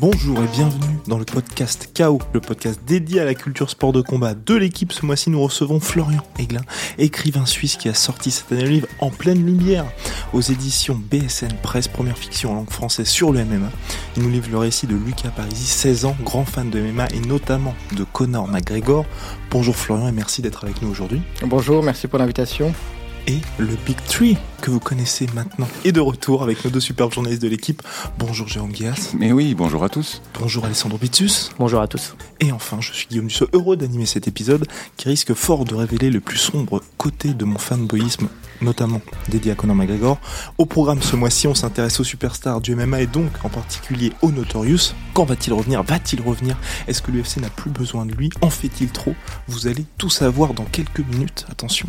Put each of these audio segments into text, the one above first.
Bonjour et bienvenue dans le podcast KO, le podcast dédié à la culture sport de combat de l'équipe. Ce mois-ci, nous recevons Florian Aiglin, écrivain suisse qui a sorti cette année le livre En pleine lumière aux éditions BSN Presse, première fiction en langue française sur le MMA. Il nous livre le récit de Lucas Parisi, 16 ans, grand fan de MMA et notamment de Conor McGregor. Bonjour Florian et merci d'être avec nous aujourd'hui. Bonjour, merci pour l'invitation et le Big Tree que vous connaissez maintenant est de retour avec nos deux superbes journalistes de l'équipe. Bonjour Jérôme Guias. Mais oui, bonjour à tous. Bonjour Alessandro Bitsus. Bonjour à tous. Et enfin, je suis Guillaume Dussault, heureux d'animer cet épisode qui risque fort de révéler le plus sombre côté de mon fanboyisme notamment dédié à Conor McGregor. Au programme ce mois-ci, on s'intéresse aux superstars du MMA et donc en particulier au Notorious. Quand va-t-il revenir? Va-t-il revenir? Est-ce que l'UFC n'a plus besoin de lui? En fait-il trop? Vous allez tout savoir dans quelques minutes, attention.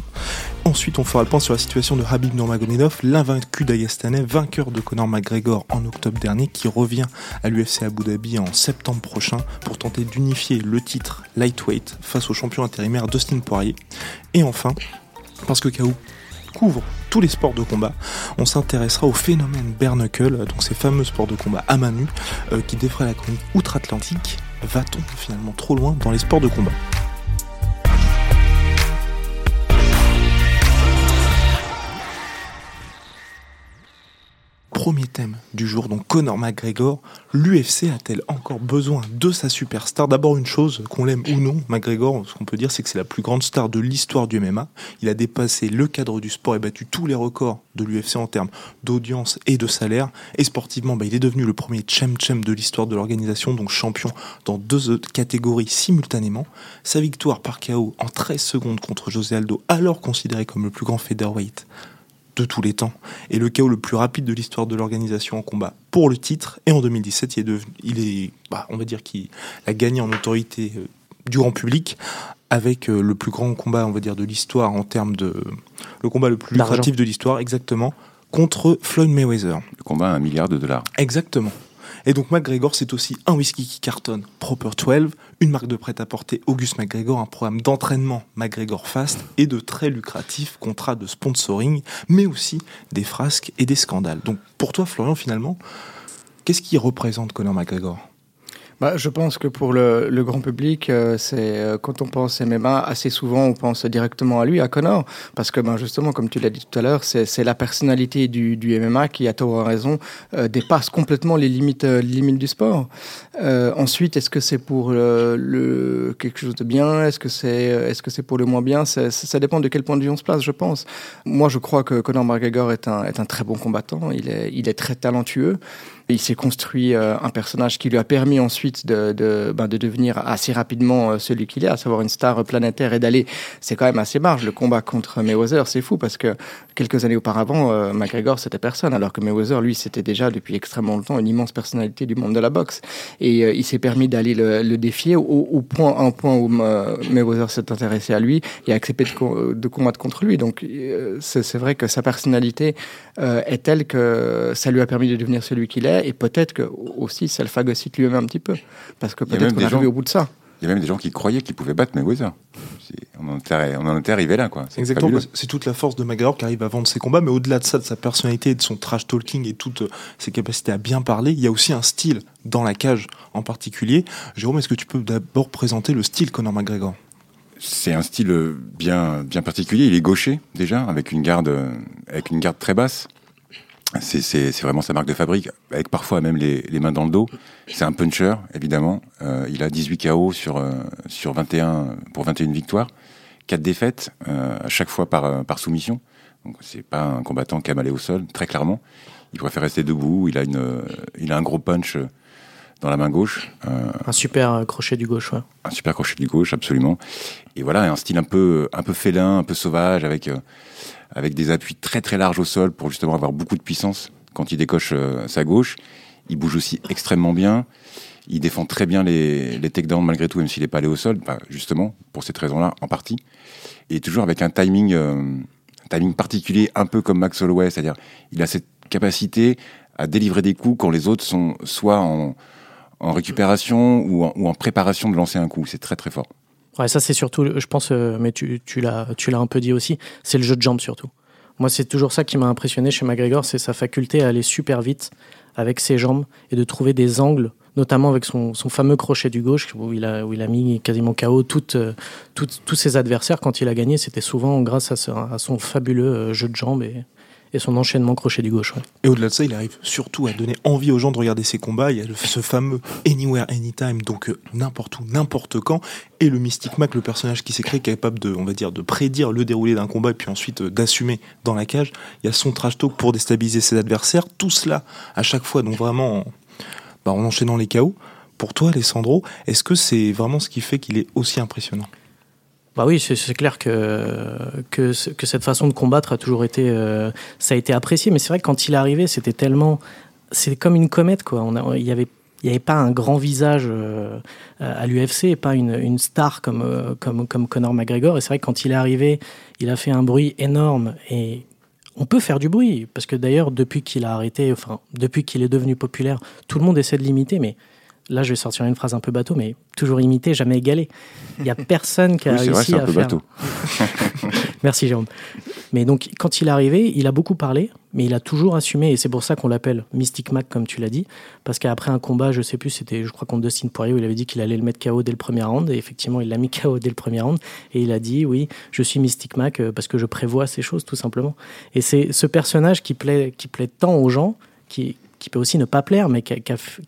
Ensuite, on fera le point sur la situation de Habib Nurmagomedov, l'invaincu d'Agastanais, vainqueur de Conor McGregor en octobre dernier, qui revient à l'UFC Abu Dhabi en septembre prochain pour tenter d'unifier le titre lightweight face au champion intérimaire Dustin Poirier. Et enfin, parce que KO couvre tous les sports de combat. On s'intéressera au phénomène bare donc ces fameux sports de combat à main nue euh, qui défraient la chronique outre-Atlantique. Va-t-on finalement trop loin dans les sports de combat? Premier thème du jour, donc Conor McGregor, l'UFC a-t-elle encore besoin de sa superstar? D'abord une chose, qu'on l'aime ou non, McGregor, ce qu'on peut dire c'est que c'est la plus grande star de l'histoire du MMA. Il a dépassé le cadre du sport et battu tous les records de l'UFC en termes d'audience et de salaire. Et sportivement, bah, il est devenu le premier chem-chem de l'histoire de l'organisation, donc champion dans deux catégories simultanément. Sa victoire par KO en 13 secondes contre José Aldo, alors considéré comme le plus grand featherweight de tous les temps et le chaos le plus rapide de l'histoire de l'organisation en combat pour le titre. Et en 2017, il est, devenu, il est bah, on va dire qu'il a gagné en autorité euh, du grand public avec euh, le plus grand combat, on va dire, de l'histoire en termes de le combat le plus lucratif de l'histoire, exactement, contre Floyd Mayweather. Le combat à un milliard de dollars. Exactement. Et donc McGregor, c'est aussi un whisky qui cartonne, Proper 12, une marque de prêt-à-porter Auguste McGregor, un programme d'entraînement McGregor Fast et de très lucratifs contrats de sponsoring, mais aussi des frasques et des scandales. Donc pour toi, Florian, finalement, qu'est-ce qui représente Conor McGregor? Bah, je pense que pour le, le grand public, euh, c'est euh, quand on pense MMA, assez souvent on pense directement à lui, à Connor, parce que ben, justement, comme tu l'as dit tout à l'heure, c'est la personnalité du, du, MMA qui, à tort raison, euh, dépasse complètement les limites, limites du sport. ensuite, est-ce que c'est pour le, quelque chose de bien? Est-ce que c'est est-ce que c'est pour le moins bien? Ça, ça dépend de quel point de vue on se place, je pense. Moi, je crois que Conor McGregor est un, est un très bon combattant. Il est, il est très talentueux. Il s'est construit euh, un personnage qui lui a permis ensuite de, de, ben, de devenir assez rapidement euh, celui qu'il est, à savoir une star planétaire et d'aller. C'est quand même assez large. Le combat contre Mayweather, c'est fou parce que quelques années auparavant, euh, McGregor c'était personne, alors que Mayweather, lui, c'était déjà depuis extrêmement longtemps une immense personnalité du monde de la boxe. Et il s'est permis d'aller le, le, défier au, au, point, un point où Mayweather s'est intéressé à lui et a accepté de, de combattre contre lui. Donc c'est vrai que sa personnalité est telle que ça lui a permis de devenir celui qu'il est et peut-être que aussi ça le phagocyte lui-même un petit peu, parce que peut-être qu'on est arrivé au bout de ça. Il y a même des gens qui croyaient qu'ils pouvaient battre Mayweather. On en, était, on en était arrivé là, quoi. Exactement. C'est toute la force de McGregor qui arrive à vendre ses combats, mais au-delà de ça, de sa personnalité, de son trash talking et toutes ses capacités à bien parler, il y a aussi un style dans la cage en particulier. Jérôme, est-ce que tu peux d'abord présenter le style Conor McGregor? C'est un style bien bien particulier. Il est gaucher déjà, avec une garde avec une garde très basse. C'est vraiment sa marque de fabrique, avec parfois même les, les mains dans le dos. C'est un puncher, évidemment. Euh, il a 18 KO sur, euh, sur 21, pour 21 victoires. 4 défaites, euh, à chaque fois par, euh, par soumission. Donc c'est pas un combattant qui aime aller au sol, très clairement. Il préfère rester debout. Il a, une, il a un gros punch dans la main gauche. un super crochet du gauche, ouais. Un super crochet du gauche, absolument. Et voilà, un style un peu, un peu félin, un peu sauvage, avec avec des appuis très très larges au sol pour justement avoir beaucoup de puissance quand il décoche euh, sa gauche. Il bouge aussi extrêmement bien. Il défend très bien les, les takedowns malgré tout, même s'il n'est pas allé au sol, bah, justement, pour cette raison-là, en partie. Et toujours avec un timing, euh, un timing particulier, un peu comme Max Holloway, c'est-à-dire il a cette capacité à délivrer des coups quand les autres sont soit en, en récupération ou en, préparation de lancer un coup. C'est très très fort. Ouais, ça c'est surtout, je pense, euh, mais tu, l'as un peu dit aussi, c'est le jeu de jambes surtout. Moi, c'est toujours ça qui m'a impressionné chez McGregor, c'est sa faculté à aller super vite avec ses jambes et de trouver des angles notamment avec son, fameux crochet du gauche où il a, mis quasiment KO toutes, tous ses adversaires quand il a gagné. C'était souvent grâce à, son fabuleux jeu de jambes et son enchaînement crochet du gauche. Et au-delà de ça, il arrive surtout à donner envie aux gens de regarder ses combats. Il y a ce fameux Anywhere, Anytime, donc euh, n'importe où, n'importe quand, et le Mystic Mac, le personnage qui s'est créé, capable de, on va dire, de prédire le déroulé d'un combat et puis ensuite euh, d'assumer dans la cage. Il y a son trash talk pour déstabiliser ses adversaires. Tout cela à chaque fois, donc vraiment, bah, en enchaînant les chaos. Pour toi, Alessandro, est-ce que c'est vraiment ce qui fait qu'il est aussi impressionnant? Bah oui, c'est clair que, que, cette façon de combattre a toujours été, euh, ça a été apprécié. Mais c'est vrai que quand il est arrivé, c'était tellement, c'est comme une comète quoi. On il y avait n'y avait pas un grand visage euh, à l'UFC, pas une, une, star comme, euh, comme, comme Conor McGregor. Et c'est vrai que quand il est arrivé, il a fait un bruit énorme. Et on peut faire du bruit, parce que d'ailleurs, depuis qu'il a arrêté, enfin, depuis qu'il est devenu populaire, tout le monde essaie de l'imiter, mais là je vais sortir une phrase un peu bateau, mais toujours imité, jamais égalé. Il n'y a personne qui a oui, réussi vrai, un à peu faire. Bateau. Merci Jérôme. Mais donc quand il est arrivé, il a beaucoup parlé, mais il a toujours assumé, et c'est pour ça qu'on l'appelle Mystic Mac, comme tu l'as dit, parce qu'après un combat, je sais plus, c'était, je crois contre Dustin Poirier, où il avait dit qu'il allait le mettre KO dès le premier round, et effectivement, il l'a mis KO dès le premier round, et il a dit, oui, je suis Mystic Mac euh, parce que je prévois ces choses, tout simplement. Et c'est ce personnage qui plaît, qui plaît tant aux gens, qui, qui peut aussi ne pas plaire, mais qui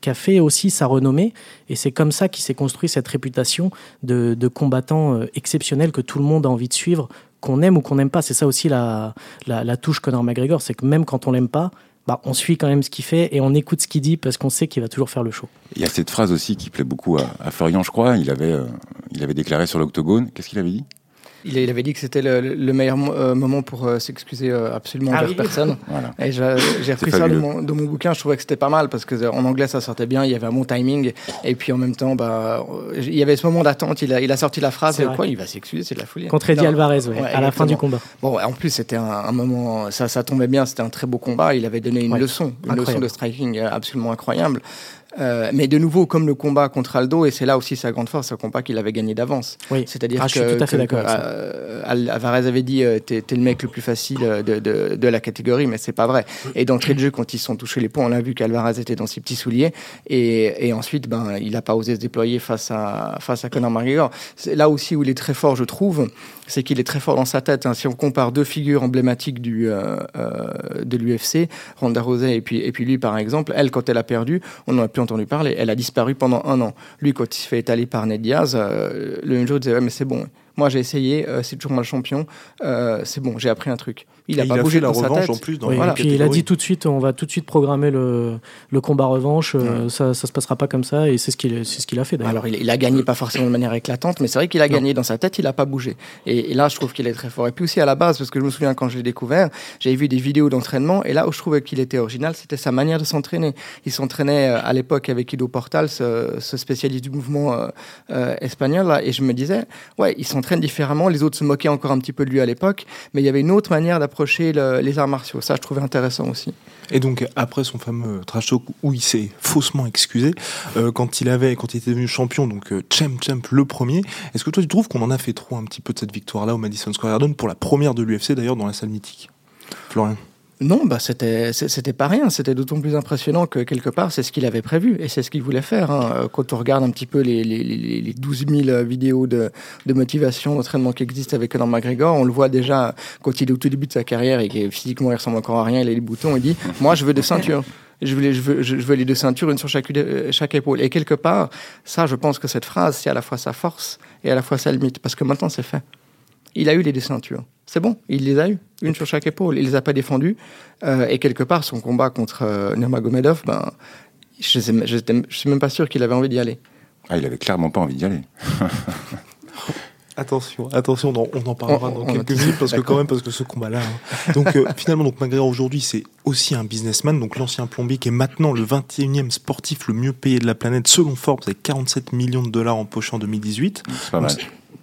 a, fait aussi sa renommée. Et c'est comme ça qu'il s'est construit cette réputation de, combattant euh, exceptionnel que tout le monde a envie de suivre, qu'on aime ou qu'on n'aime pas. C'est ça aussi la, la, la touche Conor McGregor, c'est que même quand on l'aime pas, bah, on suit quand même ce qu'il fait et on écoute ce qu'il dit parce qu'on sait qu'il va toujours faire le show. Il y a cette phrase aussi qui plaît beaucoup à, à Florian, je crois. Il avait, euh, il avait déclaré sur l'octogone. Qu'est-ce qu'il avait dit? Il, il, avait dit que c'était le, le, meilleur euh, moment pour euh, s'excuser euh, absolument Ah envers oui. personne. Voilà. Et j'ai repris ça de mon, de mon bouquin. Je trouvais que c'était pas mal parce que euh, en anglais ça sortait bien. Il y avait un bon timing. Et puis en même temps, bah, il y avait ce moment d'attente. Il a, il a sorti la phrase. Quoi Il va s'excuser, c'est de la folie. Contre Eddie. Alvarez, ouais, Ouais, à la fin du combat. Bon, en plus, c'était un, un moment, ça, ça tombait bien, c'était un très beau combat. Il avait donné une Ouais. leçon, une Incroyable. leçon de striking absolument incroyable. Euh, mais de nouveau, comme le combat contre Aldo, et c'est là aussi sa grande force, un combat qu'il avait gagné d'avance. Oui. C'est-à-dire Ah, que, je suis tout à fait d'accord euh, Al- Alvarez avait dit euh, t'es le mec le plus facile euh, de, de, de la catégorie, mais c'est pas vrai. Et d'entrée de jeu, quand ils se sont touchés les points, on a vu qu'Alvarez était dans ses petits souliers. Et, et ensuite, ben, il n'a pas osé se déployer face à, face à Conor McGregor. C'est là aussi où il est très fort, je trouve, c'est qu'il est très fort dans sa tête. hein. Si on compare deux figures emblématiques du, euh, de l'UFC, Ronda Rousey et puis, et puis lui, par exemple, elle, quand elle a perdu, on n'en a plus entendu parler. Elle a disparu pendant un an. Lui, quand il se fait étaler par Ned Diaz, euh, le même jour, il disait ouais, mais c'est bon. Moi, j'ai essayé, euh, c'est toujours moi le champion. Euh, c'est bon, j'ai appris un truc. Il Et a pas il a bougé fait la dans sa revanche tête. en plus dans Oui, voilà. et puis il a dit tout de suite, on va tout de suite programmer le, le combat revanche. euh, ça, ça se passera pas comme ça, et c'est ce qu'il, c'est ce qu'il a fait d'ailleurs. Alors, il, il a gagné pas forcément de manière éclatante, mais c'est vrai qu'il a gagné dans sa tête, il a pas bougé. Et, et là, je trouve qu'il est très fort. Et puis aussi à la base, parce que je me souviens quand je l'ai découvert, j'avais vu des vidéos d'entraînement, et là où je trouvais qu'il était original, c'était sa manière de s'entraîner. Il s'entraînait à l'époque avec Ido Portal, ce, ce spécialiste du mouvement euh, euh, espagnol, là, et je me disais, ouais, il s'entraîne différemment. Les autres se moquaient encore un petit peu de lui à l'époque, mais il y avait une autre manière d'approcher le- les arts martiaux. Ça, je trouvais intéressant aussi. Et donc après son fameux trash talk où il s'est faussement excusé euh, quand il avait quand il était devenu champion donc euh, champ champ le premier est-ce que toi tu trouves qu'on en a fait trop un petit peu de cette victoire là au Madison Square Garden pour la première de l'UFC d'ailleurs dans la salle mythique? Florian? Non, bah c'était c'était pas rien. C'était d'autant plus impressionnant que quelque part c'est ce qu'il avait prévu et c'est ce qu'il voulait faire. hein. Euh, Quand on regarde un petit peu les, les, les, les 12 000 vidéos de, de motivation, d'entraînement qui existent avec Conor McGregor, on le voit déjà quand il est au tout début de sa carrière et que physiquement il ressemble encore à rien. Il a les boutons. Il dit moi je veux des ceintures. Je veux, les, je, veux, je veux les deux ceintures, une sur chaque, euh, chaque épaule. Et quelque part, ça, je pense que cette phrase, c'est à la fois sa force et à la fois sa limite. Parce que maintenant, c'est fait. Il a eu les deux ceintures. C'est bon, il les a eu, une sur chaque épaule. Il les a pas défendues. Euh, et quelque part, son combat contre euh, Nurmagomedov, ben, je je suis même pas sûr qu'il avait envie d'y aller. Ah, il avait clairement pas envie d'y aller. Attention, attention, on on en parlera On- dans on quelques minutes parce que quand même parce que ce combat-là. hein. Donc euh, finalement, donc McGregor aujourd'hui, c'est aussi un businessman, donc l'ancien plombier qui est maintenant le 21e sportif le mieux payé de la planète selon Forbes avec 47 millions de dollars empochés en 2018. C'est pas mal.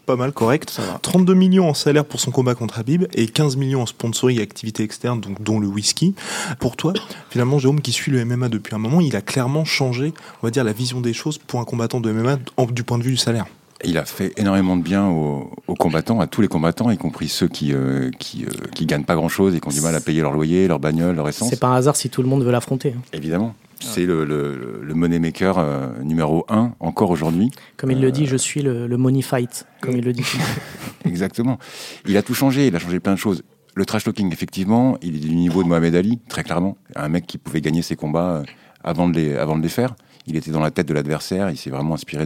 Pas mal, correct. Ça va. 32 millions en salaire pour son combat contre Habib et 15 millions en sponsoring et activités externes, donc dont le whisky. Pour toi, finalement, Jérôme, qui suit le MMA depuis un moment, il a clairement changé, on va dire, la vision des choses pour un combattant de MMA en- du point de vue du salaire. Il a fait énormément de bien aux, aux combattants, à tous les combattants, y compris ceux qui euh, qui, euh, qui gagnent pas grand chose et qui ont du mal à payer leur loyer, leur bagnole, leur essence. C'est pas un hasard si tout le monde veut l'affronter. hein. Évidemment. C'est le, le, le money maker euh, numéro un encore aujourd'hui. Comme il le dit, je suis le, le money fight, comme il le dit. Exactement. Il a tout changé, il a changé plein de choses. Le trash talking, effectivement, il est du niveau de Mohamed Ali, très clairement. Un mec qui pouvait gagner ses combats euh, avant de les, avant de les faire. Il était dans la tête de l'adversaire, il s'est vraiment inspiré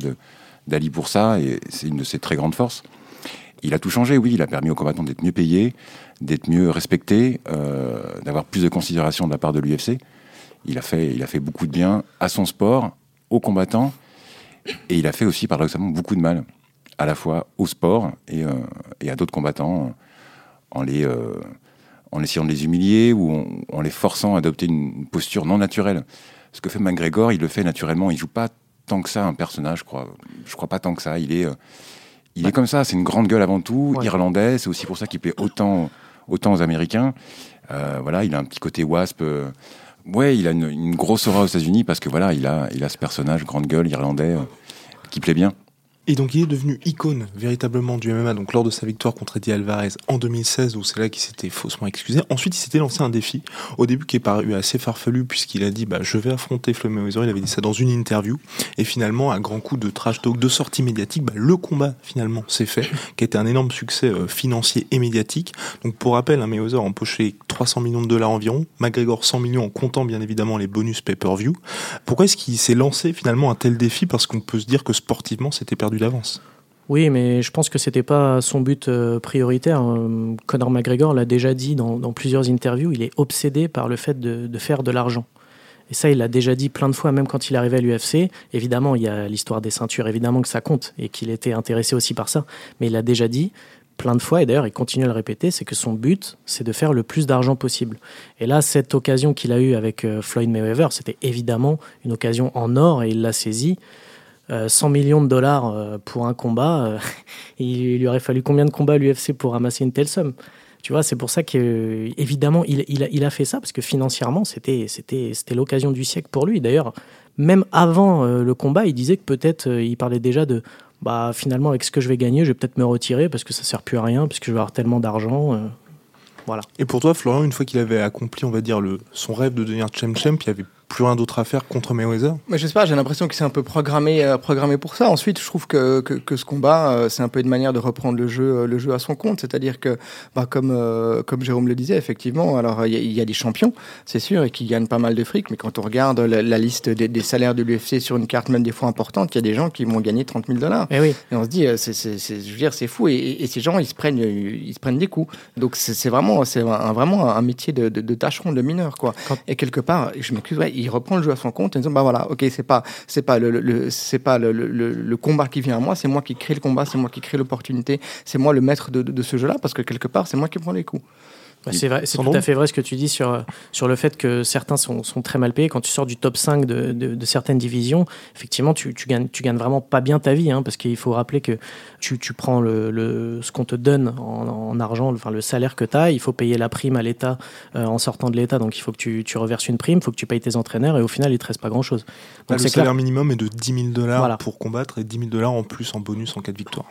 d'Ali pour ça, et c'est une de ses très grandes forces. Il a tout changé, oui, il a permis aux combattants d'être mieux payés, d'être mieux respectés, euh, d'avoir plus de considération de la part de l'UFC. Il a, fait, il a fait beaucoup de bien à son sport, aux combattants, et il a fait aussi paradoxalement beaucoup de mal, à la fois au sport et, euh, et à d'autres combattants, en, les, euh, en essayant de les humilier ou en, en les forçant à adopter une posture non naturelle. Ce que fait McGregor, il le fait naturellement, il joue pas tant que ça un personnage, je crois. Je crois pas tant que ça. Il est, euh, il est comme ça. C'est une grande gueule avant tout, Ouais. irlandais. C'est aussi pour ça qu'il plaît autant, autant aux Américains. Voilà, il a un petit côté wasp. Ouais, il a une, une grosse aura aux États-Unis parce que voilà, il a, il a ce personnage grande gueule irlandais euh, qui plaît bien. Et donc il est devenu icône véritablement du MMA donc lors de sa victoire contre Eddie Alvarez en 2016 où c'est là qu'il s'était faussement excusé. Ensuite il s'était lancé un défi au début qui est paru assez farfelu puisqu'il a dit bah je vais affronter Floyd Mayweather. Il avait dit ça dans une interview et finalement à grand coup de trash talk, de sortie médiatique, bah, le combat finalement s'est fait qui a été un énorme succès euh, financier et médiatique. Donc pour rappel un Mayweather a empoché 300 millions de dollars environ, McGregor 100 millions en comptant bien évidemment les bonus pay-per-view. Pourquoi est-ce qu'il s'est lancé finalement un tel défi? Parce qu'on peut se dire que sportivement c'était perdu d'avance. Oui, mais je pense que c'était pas son but euh, prioritaire. Euh, Conor McGregor l'a déjà dit dans, plusieurs interviews, il est obsédé par le fait de, de faire de l'argent. Et ça, il l'a déjà dit plein de fois, même quand il arrivait à l'UFC. Évidemment, il y a l'histoire des ceintures, évidemment que ça compte, et qu'il était intéressé aussi par ça. Mais il l'a déjà dit plein de fois, et d'ailleurs, il continue à le répéter, c'est que son but, c'est de faire le plus d'argent possible. Et là, cette occasion qu'il a eue avec euh, Floyd Mayweather, c'était évidemment une occasion en or, et il l'a saisie. Euh, 100 millions de dollars euh, pour un combat, euh, il lui aurait fallu combien de combats à l'UFC pour ramasser une telle somme? Tu vois, c'est pour ça que euh, évidemment il, a, fait ça parce que financièrement c'était l'occasion du siècle pour lui. D'ailleurs, même avant euh, le combat, il disait que peut-être euh, il parlait déjà de bah finalement avec ce que je vais gagner, je vais peut-être me retirer parce que ça sert plus à rien puisque je vais avoir tellement d'argent. euh, voilà. Et pour toi, Florian, une fois qu'il avait accompli, on va dire, le, son rêve de devenir champ champ, il n'y avait plus rien d'autre à faire contre Mayweather? Mais je sais pas, j'ai l'impression qu'il s'est un peu programmé, euh, programmé pour ça. Ensuite, je trouve que, que, que ce combat, euh, c'est un peu une manière de reprendre le jeu, euh, le jeu à son compte. C'est-à-dire que, bah, comme, euh, comme Jérôme le disait, effectivement, alors il y, a- il y a des champions, c'est sûr, et qui gagnent pas mal de fric, mais quand on regarde la, la liste des, des salaires de l'UFC sur une carte, même des fois importante, il y a des gens qui vont gagner 30 000 dollars. Eh oui. Et on se dit, c'est, c'est, c'est- je veux dire, c'est fou. Et, et- et ces gens, ils se prennent, ils se prennent des coups. Donc c'est, c'est vraiment, c'est un, vraiment un métier de, de, de tâcheron, de mineur, quoi. Quand- Et quelque part, je m'excuse, ouais, il reprend le jeu à son compte en disant, bah voilà, ok, c'est pas, c'est pas le, c'est pas le- le combat qui vient à moi, c'est moi qui crée le combat, c'est moi qui crée l'opportunité, c'est moi le maître de, de- de ce jeu-là, parce que quelque part, c'est moi qui prends les coups. Bah, c'est vrai, c'est tout à fait vrai ce que tu dis sur, sur le fait que certains sont, sont très mal payés. Quand tu sors du top 5 de, de, de certaines divisions, effectivement, tu, tu, gagnes, tu gagnes vraiment pas bien ta vie, hein, parce qu'il faut rappeler que tu, tu prends le, le, ce qu'on te donne en, en argent, enfin, le salaire que tu as, il faut payer la prime à l'État euh, en sortant de l'État, donc il faut que tu, tu reverses une prime, il faut que tu payes tes entraîneurs, et au final, il te reste pas grand-chose. Donc le salaire clair. minimum est de 10 000 dollars Voilà. pour combattre et 10 000 dollars en plus en bonus en cas de victoire.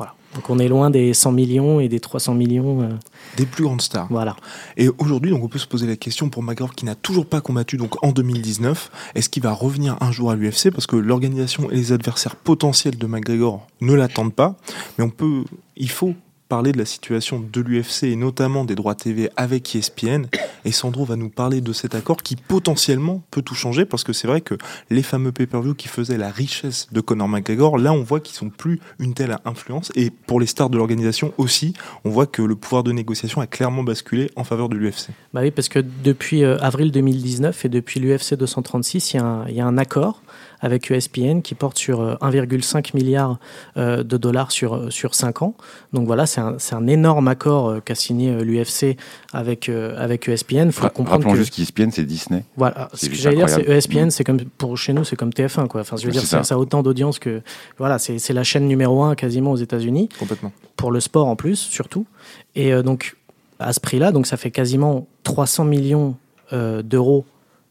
Voilà. Donc on est loin des 100 millions et des 300 millions. euh, Des plus grandes stars. voilà. Et aujourd'hui, donc, on peut se poser la question pour McGregor qui n'a toujours pas combattu donc en 2019, est-ce qu'il va revenir un jour à l'UFC parce que l'organisation et les adversaires potentiels de McGregor ne l'attendent pas, mais on peut, il faut parler de la situation de l'UFC et notamment des droits TV avec ESPN. Et Sandro va nous parler de cet accord qui potentiellement peut tout changer parce que c'est vrai que les fameux pay-per-view qui faisaient la richesse de Conor McGregor, là on voit qu'ils sont plus une telle influence. Et pour les stars de l'organisation aussi, on voit que le pouvoir de négociation a clairement basculé en faveur de l'UFC. Bah oui, parce que depuis euh, avril 2019 et depuis l'UFC 236, il y, y a un accord avec E ESPN qui porte sur euh, 1,5 milliard euh, de dollars sur, euh, sur 5 ans. Donc voilà, c'est un, c'est un énorme accord euh, qu'a signé euh, l'UFC avec, euh, avec ESPN. Il faut Ra- comprendre Rappelons que... juste qu'ESPN, c'est Disney. Voilà, ce que j'allais dire, c'est. ESPN, c'est comme pour chez nous, c'est comme TF1 quoi. Enfin, je veux dire, ça. a autant d'audience que voilà, c'est c'est la chaîne numéro un quasiment aux États-Unis Complètement. pour le sport en plus, surtout. Et euh, donc, à ce prix-là, donc ça fait quasiment 300 millions euh, d'euros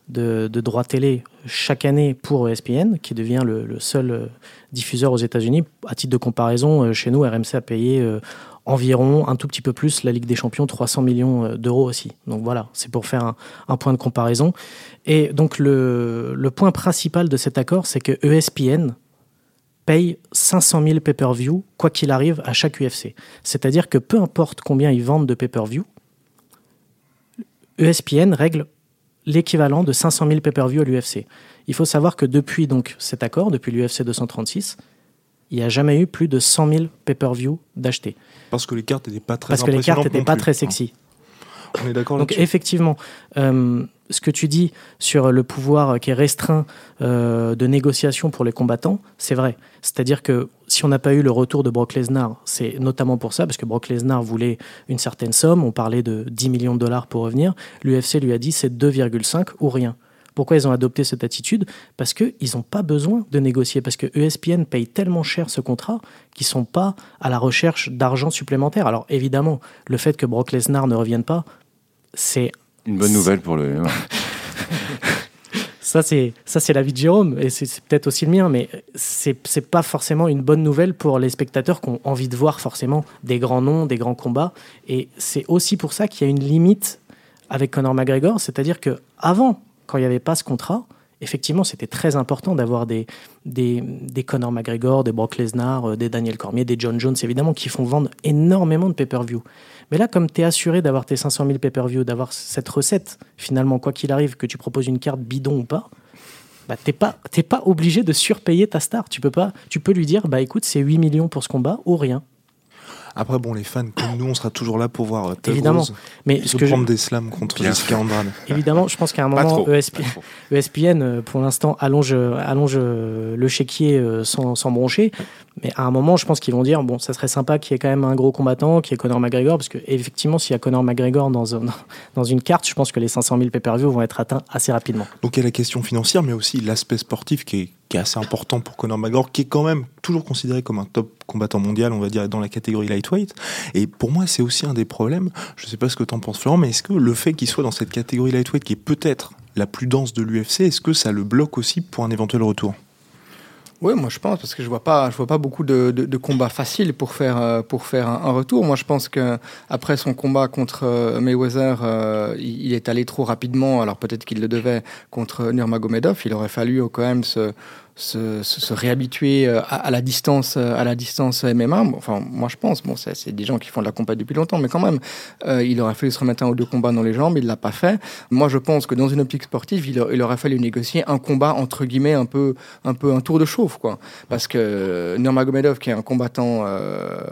de, droits télé chaque année pour ESPN, qui devient le, seul euh, diffuseur aux États-Unis. À titre de comparaison, euh, chez nous, RMC a payé euh, environ un tout petit peu plus la Ligue des Champions, 300 millions d'euros aussi. Donc voilà, c'est pour faire un, point de comparaison. Et donc le, le point principal de cet accord, c'est que ESPN paye 500 000 pay-per-view, quoi qu'il arrive, à chaque UFC. C'est-à-dire que peu importe combien ils vendent de pay-per-view, ESPN règle l'équivalent de 500 000 pay-per-view à l'UFC. Il faut savoir que depuis donc cet accord, depuis l'UFC 236, il n'y a jamais eu plus de 100 000 pay-per-view d'acheter. Parce que les cartes n'étaient pas très Parce que les cartes n'étaient pas très sexy. On est d'accord Donc effectivement, euh, ce que tu dis sur le pouvoir qui est restreint euh, de négociation pour les combattants, c'est vrai. C'est-à-dire que si on n'a pas eu le retour de Brock Lesnar, c'est notamment pour ça, parce que Brock Lesnar voulait une certaine somme, on parlait de 10 millions de dollars pour revenir, l'UFC lui a dit c'est 2,5 ou rien. Pourquoi ils ont adopté cette attitude? Parce qu'ils n'ont pas besoin de négocier, parce que ESPN paye tellement cher ce contrat qu'ils ne sont pas à la recherche d'argent supplémentaire. Alors évidemment, le fait que Brock Lesnar ne revienne pas, c'est... Une bonne nouvelle pour le... ça c'est ça c'est l'avis de Jérôme et c'est peut-être aussi le mien mais c'est pas forcément une bonne nouvelle pour les spectateurs qui ont envie de voir forcément des grands noms des grands combats. Et c'est aussi pour ça qu'il y a une limite avec Conor McGregor c'est-à-dire que avant quand il n'y avait pas ce contrat, effectivement, c'était très important d'avoir des, des, Conor McGregor, des Brock Lesnar, euh, des Daniel Cormier, des John Jones, évidemment, qui font vendre énormément de pay-per-view. Mais là, comme tu es assuré d'avoir tes 500 000 pay-per-view, d'avoir cette recette, finalement, quoi qu'il arrive, que tu proposes une carte bidon ou pas, bah, t'es pas, pas obligé de surpayer ta star. Tu peux, pas, tu peux lui dire, bah écoute, c'est 8 millions pour ce combat ou rien. Après, bon, les fans comme nous, on sera toujours là pour voir euh, Évidemment. Mais ce que prendre des slams contre Jessica Andrade. Évidemment, je pense qu'à un moment, ESPN, ESPN, euh, pour l'instant, allonge, allonge euh, le chéquier sans, sans broncher. Mais à un moment, je pense qu'ils vont dire bon, ça serait sympa qu'il y ait quand même un gros combattant, qui est Conor McGregor, parce que effectivement, s'il y a Conor McGregor dans, dans une carte, je pense que les 500 000 pay-per-view vont être atteints assez rapidement. Donc il y a la question financière, mais aussi l'aspect sportif qui est, qui est, assez important pour Conor McGregor, qui est quand même toujours considéré comme un top combattant mondial, on va dire, dans la catégorie lightweight. Et pour moi, c'est aussi un des problèmes. Je ne sais pas ce que tu en penses, Florent, mais est-ce que le fait qu'il soit dans cette catégorie lightweight, qui est peut-être la plus dense de l'UFC, est-ce que ça le bloque aussi pour un éventuel retour? Oui, moi je pense parce que je vois pas, je vois pas beaucoup de, de, de combats faciles pour faire euh, pour faire un, retour. Moi je pense que après son combat contre euh, Mayweather, euh, il, est allé trop rapidement. Alors peut-être qu'il le devait contre Nurmagomedov. Il aurait fallu quand même se se, réhabituer euh, à, la distance, euh, à la distance MMA. Enfin, moi je pense, bon, c'est des gens qui font de la combat depuis longtemps, mais quand même, euh, il aurait fallu se remettre un ou deux combats dans les jambes. Il l'a pas fait. Moi, je pense que dans une optique sportive, il, aurait fallu négocier un combat entre guillemets un peu, un peu un tour de chauffe, quoi. Parce que Nurmagomedov, qui est un combattant,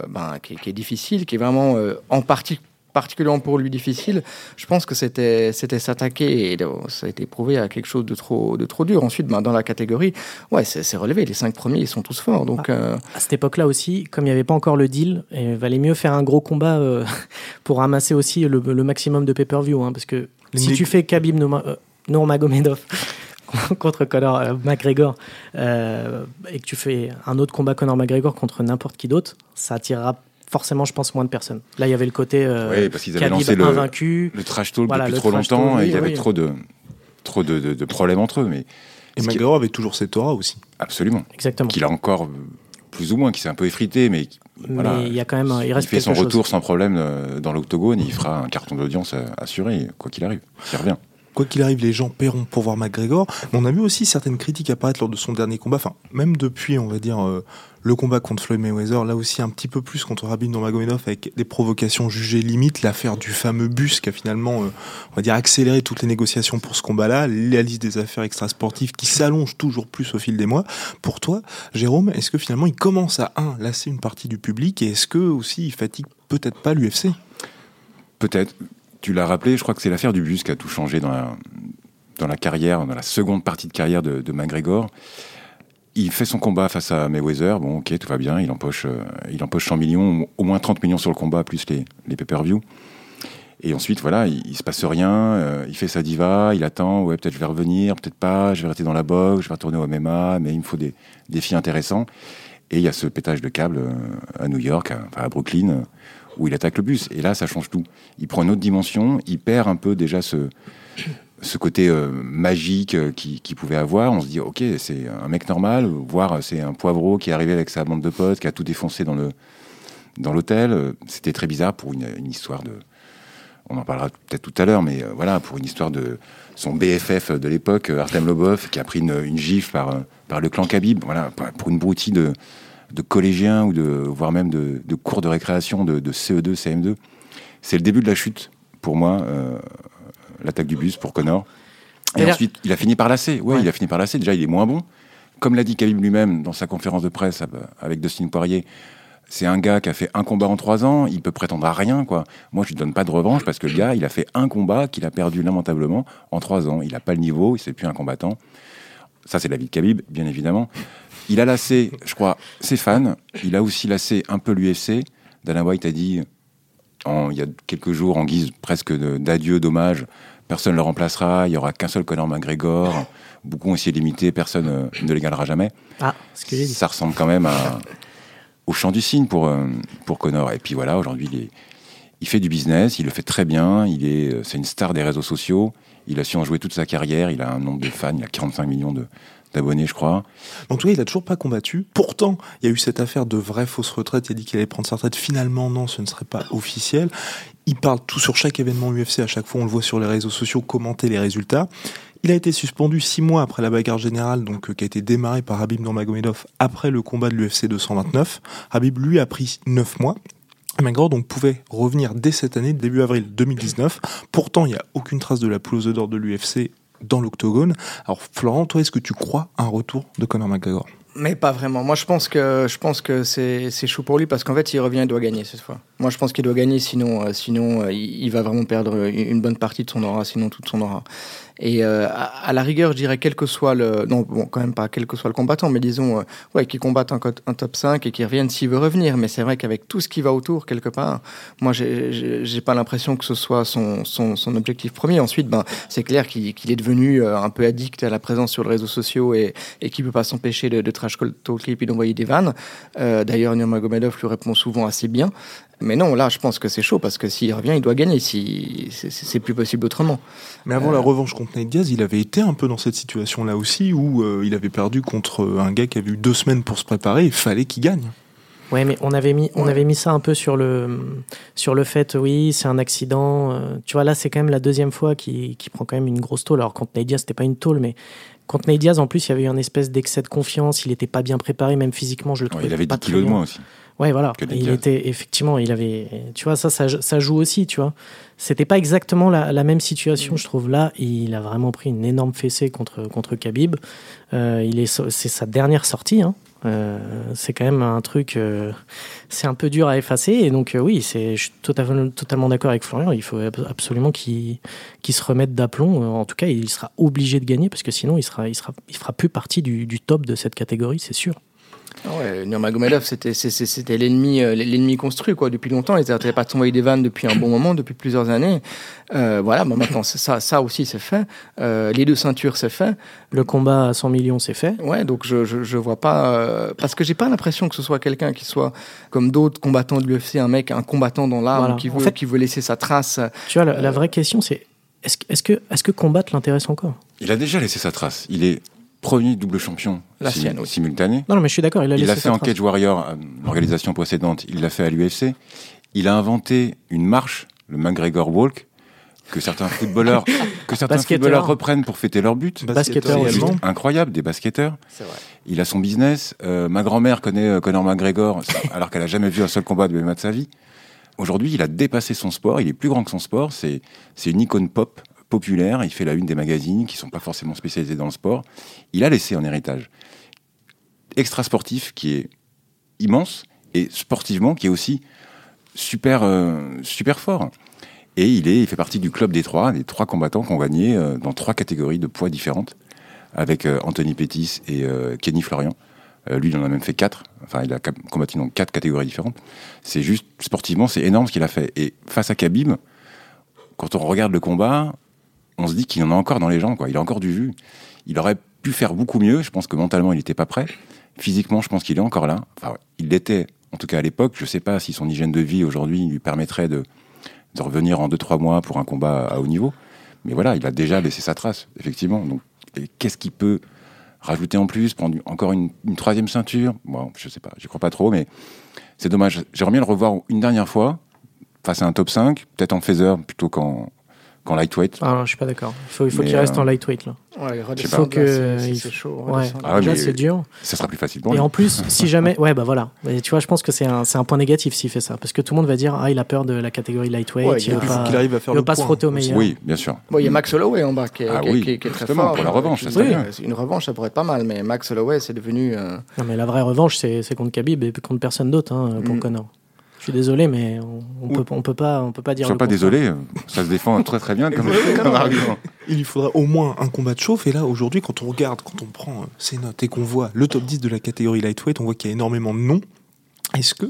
ben, qui, qui, est difficile, qui est vraiment en partie particulièrement pour lui difficile, je pense que c'était c'était s'attaquer et ça a été prouvé à quelque chose de trop de trop dur. Ensuite, ben, dans la catégorie, ouais, c'est relevé. Les cinq premiers, ils sont tous forts. Donc ah, euh, à cette époque-là aussi, comme il n'y avait pas encore le deal, il valait mieux faire un gros combat euh, pour ramasser aussi le, maximum de pay-per-view, hein, parce que si tu fais Khabib euh, Nurmagomedov contre Conor McGregor et que tu fais un autre combat Conor McGregor contre n'importe qui d'autre, ça attirera forcément, je pense, moins de personnes. Là, il y avait le côté euh, oui, parce qu'ils avaient lancé le, invaincu. le trash talk depuis trop longtemps et il y avait trop, de, trop de, de, problèmes entre eux. Mais et McGregor avait toujours cette aura aussi. Absolument. Exactement. Qu'il a encore euh, plus ou moins, qui s'est un peu effrité, mais, mais il y a quand même, il, reste il fait son retour sans problème euh, dans l'octogone, il fera un carton d'audience assuré, quoi qu'il arrive, s'il revient quoi qu'il arrive, les gens paieront pour voir McGregor. Mais on a vu aussi certaines critiques apparaître lors de son dernier combat, enfin, même depuis, on va dire, le combat contre Floyd Mayweather, là aussi un petit peu plus contre Rabin Nurmagomedov avec des provocations jugées limites, l'affaire du fameux bus qui a finalement, euh, accéléré toutes les négociations pour ce combat-là, la liste des affaires extrasportives qui s'allonge toujours plus au fil des mois. Pour toi, Jérôme, est-ce que finalement il commence à, un, lasser une partie du public et est-ce que aussi il fatigue peut-être pas l'UFC Peut-être. Tu l'as rappelé, je crois que c'est l'affaire du bus qui a tout changé dans la, dans la carrière, dans la seconde partie de carrière de, de McGregor il fait son combat face à Mayweather. Bon, ok, tout va bien. Il empoche, euh, il empoche 100 millions, au moins 30 millions sur le combat, plus les, les pay-per-view. Et ensuite, voilà, il, se passe rien. Euh, il fait sa diva, il attend. Ouais, peut-être je vais revenir, peut-être pas. Je vais rester dans la boxe, je vais retourner au MMA, mais il me faut des défis intéressants. Et il y a ce pétage de câble euh, à New York, à, à Brooklyn, où il attaque le bus. Et là, ça change tout. Il prend une autre dimension. Il perd un peu déjà ce ce côté euh, magique euh, qui pouvait avoir, on se dit ok c'est un mec normal, voire c'est un poivreau qui est arrivé avec sa bande de potes, qui a tout défoncé dans le dans l'hôtel. C'était très bizarre pour une, histoire de. On en parlera peut-être tout à l'heure, mais euh, voilà, pour une histoire de son BFF de l'époque, Artem Lobov, qui a pris une, gifle par, le clan Khabib. Voilà, pour une broutille de, de collégiens ou de, voire même de, cours de récréation de, de CE2, CM2. C'est le début de la chute pour moi, l'attaque du bus pour Connor. Et, ensuite, il a fini par lasser. Ouais, Ouais. il a fini par lasser. Déjà, il est moins bon. Comme l'a dit Khabib lui-même dans sa conférence de presse avec Dustin Poirier, c'est un gars qui a fait un combat en trois ans, il peut prétendre à rien, quoi. Moi, je lui donne pas de revanche parce que le gars, il a fait un combat qu'il a perdu lamentablement en trois ans. Il a pas le niveau, il c'est plus un combattant. Ça, c'est l'avis de Khabib, bien évidemment. Il a lassé, je crois, ses fans. Il a aussi lassé un peu l'UFC. Dana White a dit, en- il y a quelques jours, en guise presque de- d'adieu, d'hommage, personne ne le remplacera, il y aura qu'un seul Conor McGregor. Beaucoup ont essayé d'imiter, personne euh, ne l'égalera jamais. Ah, ce que. Ça ressemble quand même à- au chant du cygne pour, euh, pour Connor. Et puis voilà, aujourd'hui, il, il fait du business, il le fait très bien, il est, euh, c'est une star des réseaux sociaux, il a su en jouer toute sa carrière, il a un nombre de fans, il a 45 millions de- d'abonnés, je crois. Tout cas, il a toujours pas combattu. Pourtant, il y a eu cette affaire de vraie fausse retraite. Il a dit qu'il allait prendre sa retraite. Finalement, non, ce ne serait pas officiel. Il parle tout sur chaque événement UFC. À chaque fois, on le voit sur les réseaux sociaux commenter les résultats. Il a été suspendu six mois après la bagarre générale, donc euh, qui a été démarrée par Habib Nurmagomedov après le combat de l'UFC 229. Habib lui a pris neuf mois. McGregor donc pouvait revenir dès cette année, début avril 2019. Pourtant, il n'y a aucune trace de la pelouse d'or de l'UFC dans l'octogone. Alors Florent, toi, est-ce que tu crois un retour de Conor McGregor? Mais pas vraiment. Moi, je pense que je pense que c'est chaud pour lui parce qu'en fait, s'il revient, il doit gagner cette fois. Moi, je pense qu'il doit gagner, sinon euh, sinon euh, il, il va vraiment perdre une bonne partie de son aura, sinon toute son aura. Et euh, à, à la rigueur, je dirais quel que soit le non bon quand même pas quel que soit le combattant, mais disons euh, ouais qu'il combatte un, un top 5 et qu'il revienne s'il veut revenir. Mais c'est vrai qu'avec tout ce qui va autour quelque part, moi j'ai- pas l'impression que ce soit son, son, son objectif premier. Ensuite, ben c'est clair qu'il qu'il est devenu euh, un peu addict à la présence sur les réseaux sociaux et, et qu'il peut pas s'empêcher de, de trash talker et puis d'envoyer des vannes. Euh, D'ailleurs, Nurmagomedov lui répond souvent assez bien. Mais non, là, je pense que c'est chaud parce que s'il revient, il doit gagner. Si c'est- plus possible autrement. Mais avant la revanche contre Nate Diaz, il avait été un peu dans cette situation-là aussi, où euh, il avait perdu contre euh, un gars qui avait eu deux semaines pour se préparer, il fallait qu'il gagne. Ouais, mais on avait mis, on Ouais. avait mis ça un peu sur le, sur le fait, oui, c'est un accident. euh, tu vois, là, c'est quand même la deuxième fois qu'il qu'il prend quand même une grosse tôle. Alors, contre Nate Diaz, c'était pas une tôle, mais contre Nate Diaz, en plus, il y avait eu un espèce d'excès de confiance. Il était pas bien préparé, même physiquement, je le Ouais, trouvais il avait pas 10 très kilos de moins aussi. Ouais, voilà. il était, effectivement, il avait, tu vois, ça, ça, ça joue aussi, tu vois. C'était pas exactement la, la même situation, je trouve. Là, il a vraiment pris une énorme fessée contre, contre Khabib. Euh, il est, c'est sa dernière sortie, hein. Euh, c'est quand même un truc, euh, c'est un peu dur à effacer. Et donc, euh, oui, c'est, je suis totalement, totalement d'accord avec Florian. Il faut ab- absolument qu'il, qu'il se remette d'aplomb. En tout cas, il sera obligé de gagner parce que sinon, il sera, il sera, il fera plus partie du, du top de cette catégorie, c'est sûr. Ah Ouais, Nurmagomedov, c'était c'était l'ennemi euh, l'ennemi construit quoi depuis longtemps. Ils n'arrêtaient pas de s'envoyer des vannes depuis un bon moment, depuis plusieurs années. Euh, voilà, maintenant ça, ça aussi c'est fait. Euh, les deux ceintures c'est fait. Le combat à 100 millions, c'est fait. Ouais, donc je je, je vois pas euh, parce que j'ai pas l'impression que ce soit quelqu'un qui soit comme d'autres combattants de l'UFC, un mec, un combattant dans Voilà. qui En veut fait- qui veut laisser sa trace. Tu vois, la, la vraie question, c'est est-ce que, est-ce que, est-ce que combattre l'intéresse encore? Il a déjà laissé sa trace. Il est premier double champion La sienne simultané. Non, non, mais je suis d'accord. Il a Il laissé l'a fait en. Cage Warrior, euh, l'organisation précédente. Il l'a fait à l'UFC. Il a inventé une marche, le McGregor Walk, que certains footballeurs, que certains footballeurs reprennent pour fêter leur but. Basketteur incroyable, des basketteurs. Vrai. Il a son business. Euh, ma grand-mère connaît euh, Conor McGregor, alors qu'elle a jamais vu un seul combat de MMA de sa vie. Aujourd'hui, il a dépassé son sport. Il est plus grand que son sport. C'est, c'est une icône pop populaire. Il fait la une des magazines qui sont pas forcément spécialisés dans le sport. Il a laissé en héritage extra sportif qui est immense et sportivement qui est aussi super, euh, super fort. Et il, est, il fait partie du club des trois, des trois combattants qui ont gagné euh, dans trois catégories de poids différentes, avec euh, Anthony Pettis et Kenny Florian. Lui, il en a même fait quatre. Enfin, il a combattu dans quatre catégories différentes. C'est juste, sportivement, c'est énorme ce qu'il a fait. Et face à Khabib, quand on regarde le combat, on se dit qu'il en a encore dans les jambes, quoi. Il a encore du jus. Il aurait pu faire beaucoup mieux. Je pense que mentalement, il n'était pas prêt. Physiquement, je pense qu'il est encore là. Enfin, il l'était, en tout cas à l'époque. Je ne sais pas si son hygiène de vie aujourd'hui lui permettrait de, revenir en 2-3 mois pour un combat à haut niveau. Mais voilà, il a déjà laissé sa trace, effectivement. Donc, qu'est-ce qui peut rajouter en plus, prendre encore une, une troisième ceinture? Bon, je sais pas, j'y crois pas trop, mais c'est dommage. J'aimerais bien le revoir une dernière fois face à un top 5, peut-être en phaser plutôt qu'en qu'en lightweight. Ah non, je suis pas d'accord. Il faut, il qu'il reste euh, en lightweight là. Ouais, pas. redescendre, Faut que- c'est- il chaud. Ouais. Ah c'est dur. Ça sera plus facile pour Et lui. en plus, si jamais, ouais, bah voilà. Mais tu vois, je pense que c'est un, c'est un point négatif s'il fait ça, parce que tout le monde va dire, ah, il a peur de la catégorie lightweight, Ouais, il Il pas, qu'il arrive à faire il va le pas se frotter au meilleur. Oui, bien sûr. Bon, il y a Max Holloway en bas qui est, Ah qui oui, qui est- qui est très fort. pour la revanche, ça Oui. Une revanche, ça pourrait être pas mal, mais Max Holloway, c'est devenu. euh, Non, mais la vraie revanche, c'est c'est contre Khabib et contre personne d'autre hein, pour Mm. Connor. Je suis désolé, mais on, on peut, on peut pas, on peut pas dire. Sois le pas contraire. désolé, ça se défend très très bien comme, comme argument. Il lui faudra au moins un combat de chauffe. Et là, aujourd'hui, quand on regarde, quand on prend euh, ces notes et qu'on voit le top 10 de la catégorie lightweight, on voit qu'il y a énormément de noms. Est-ce que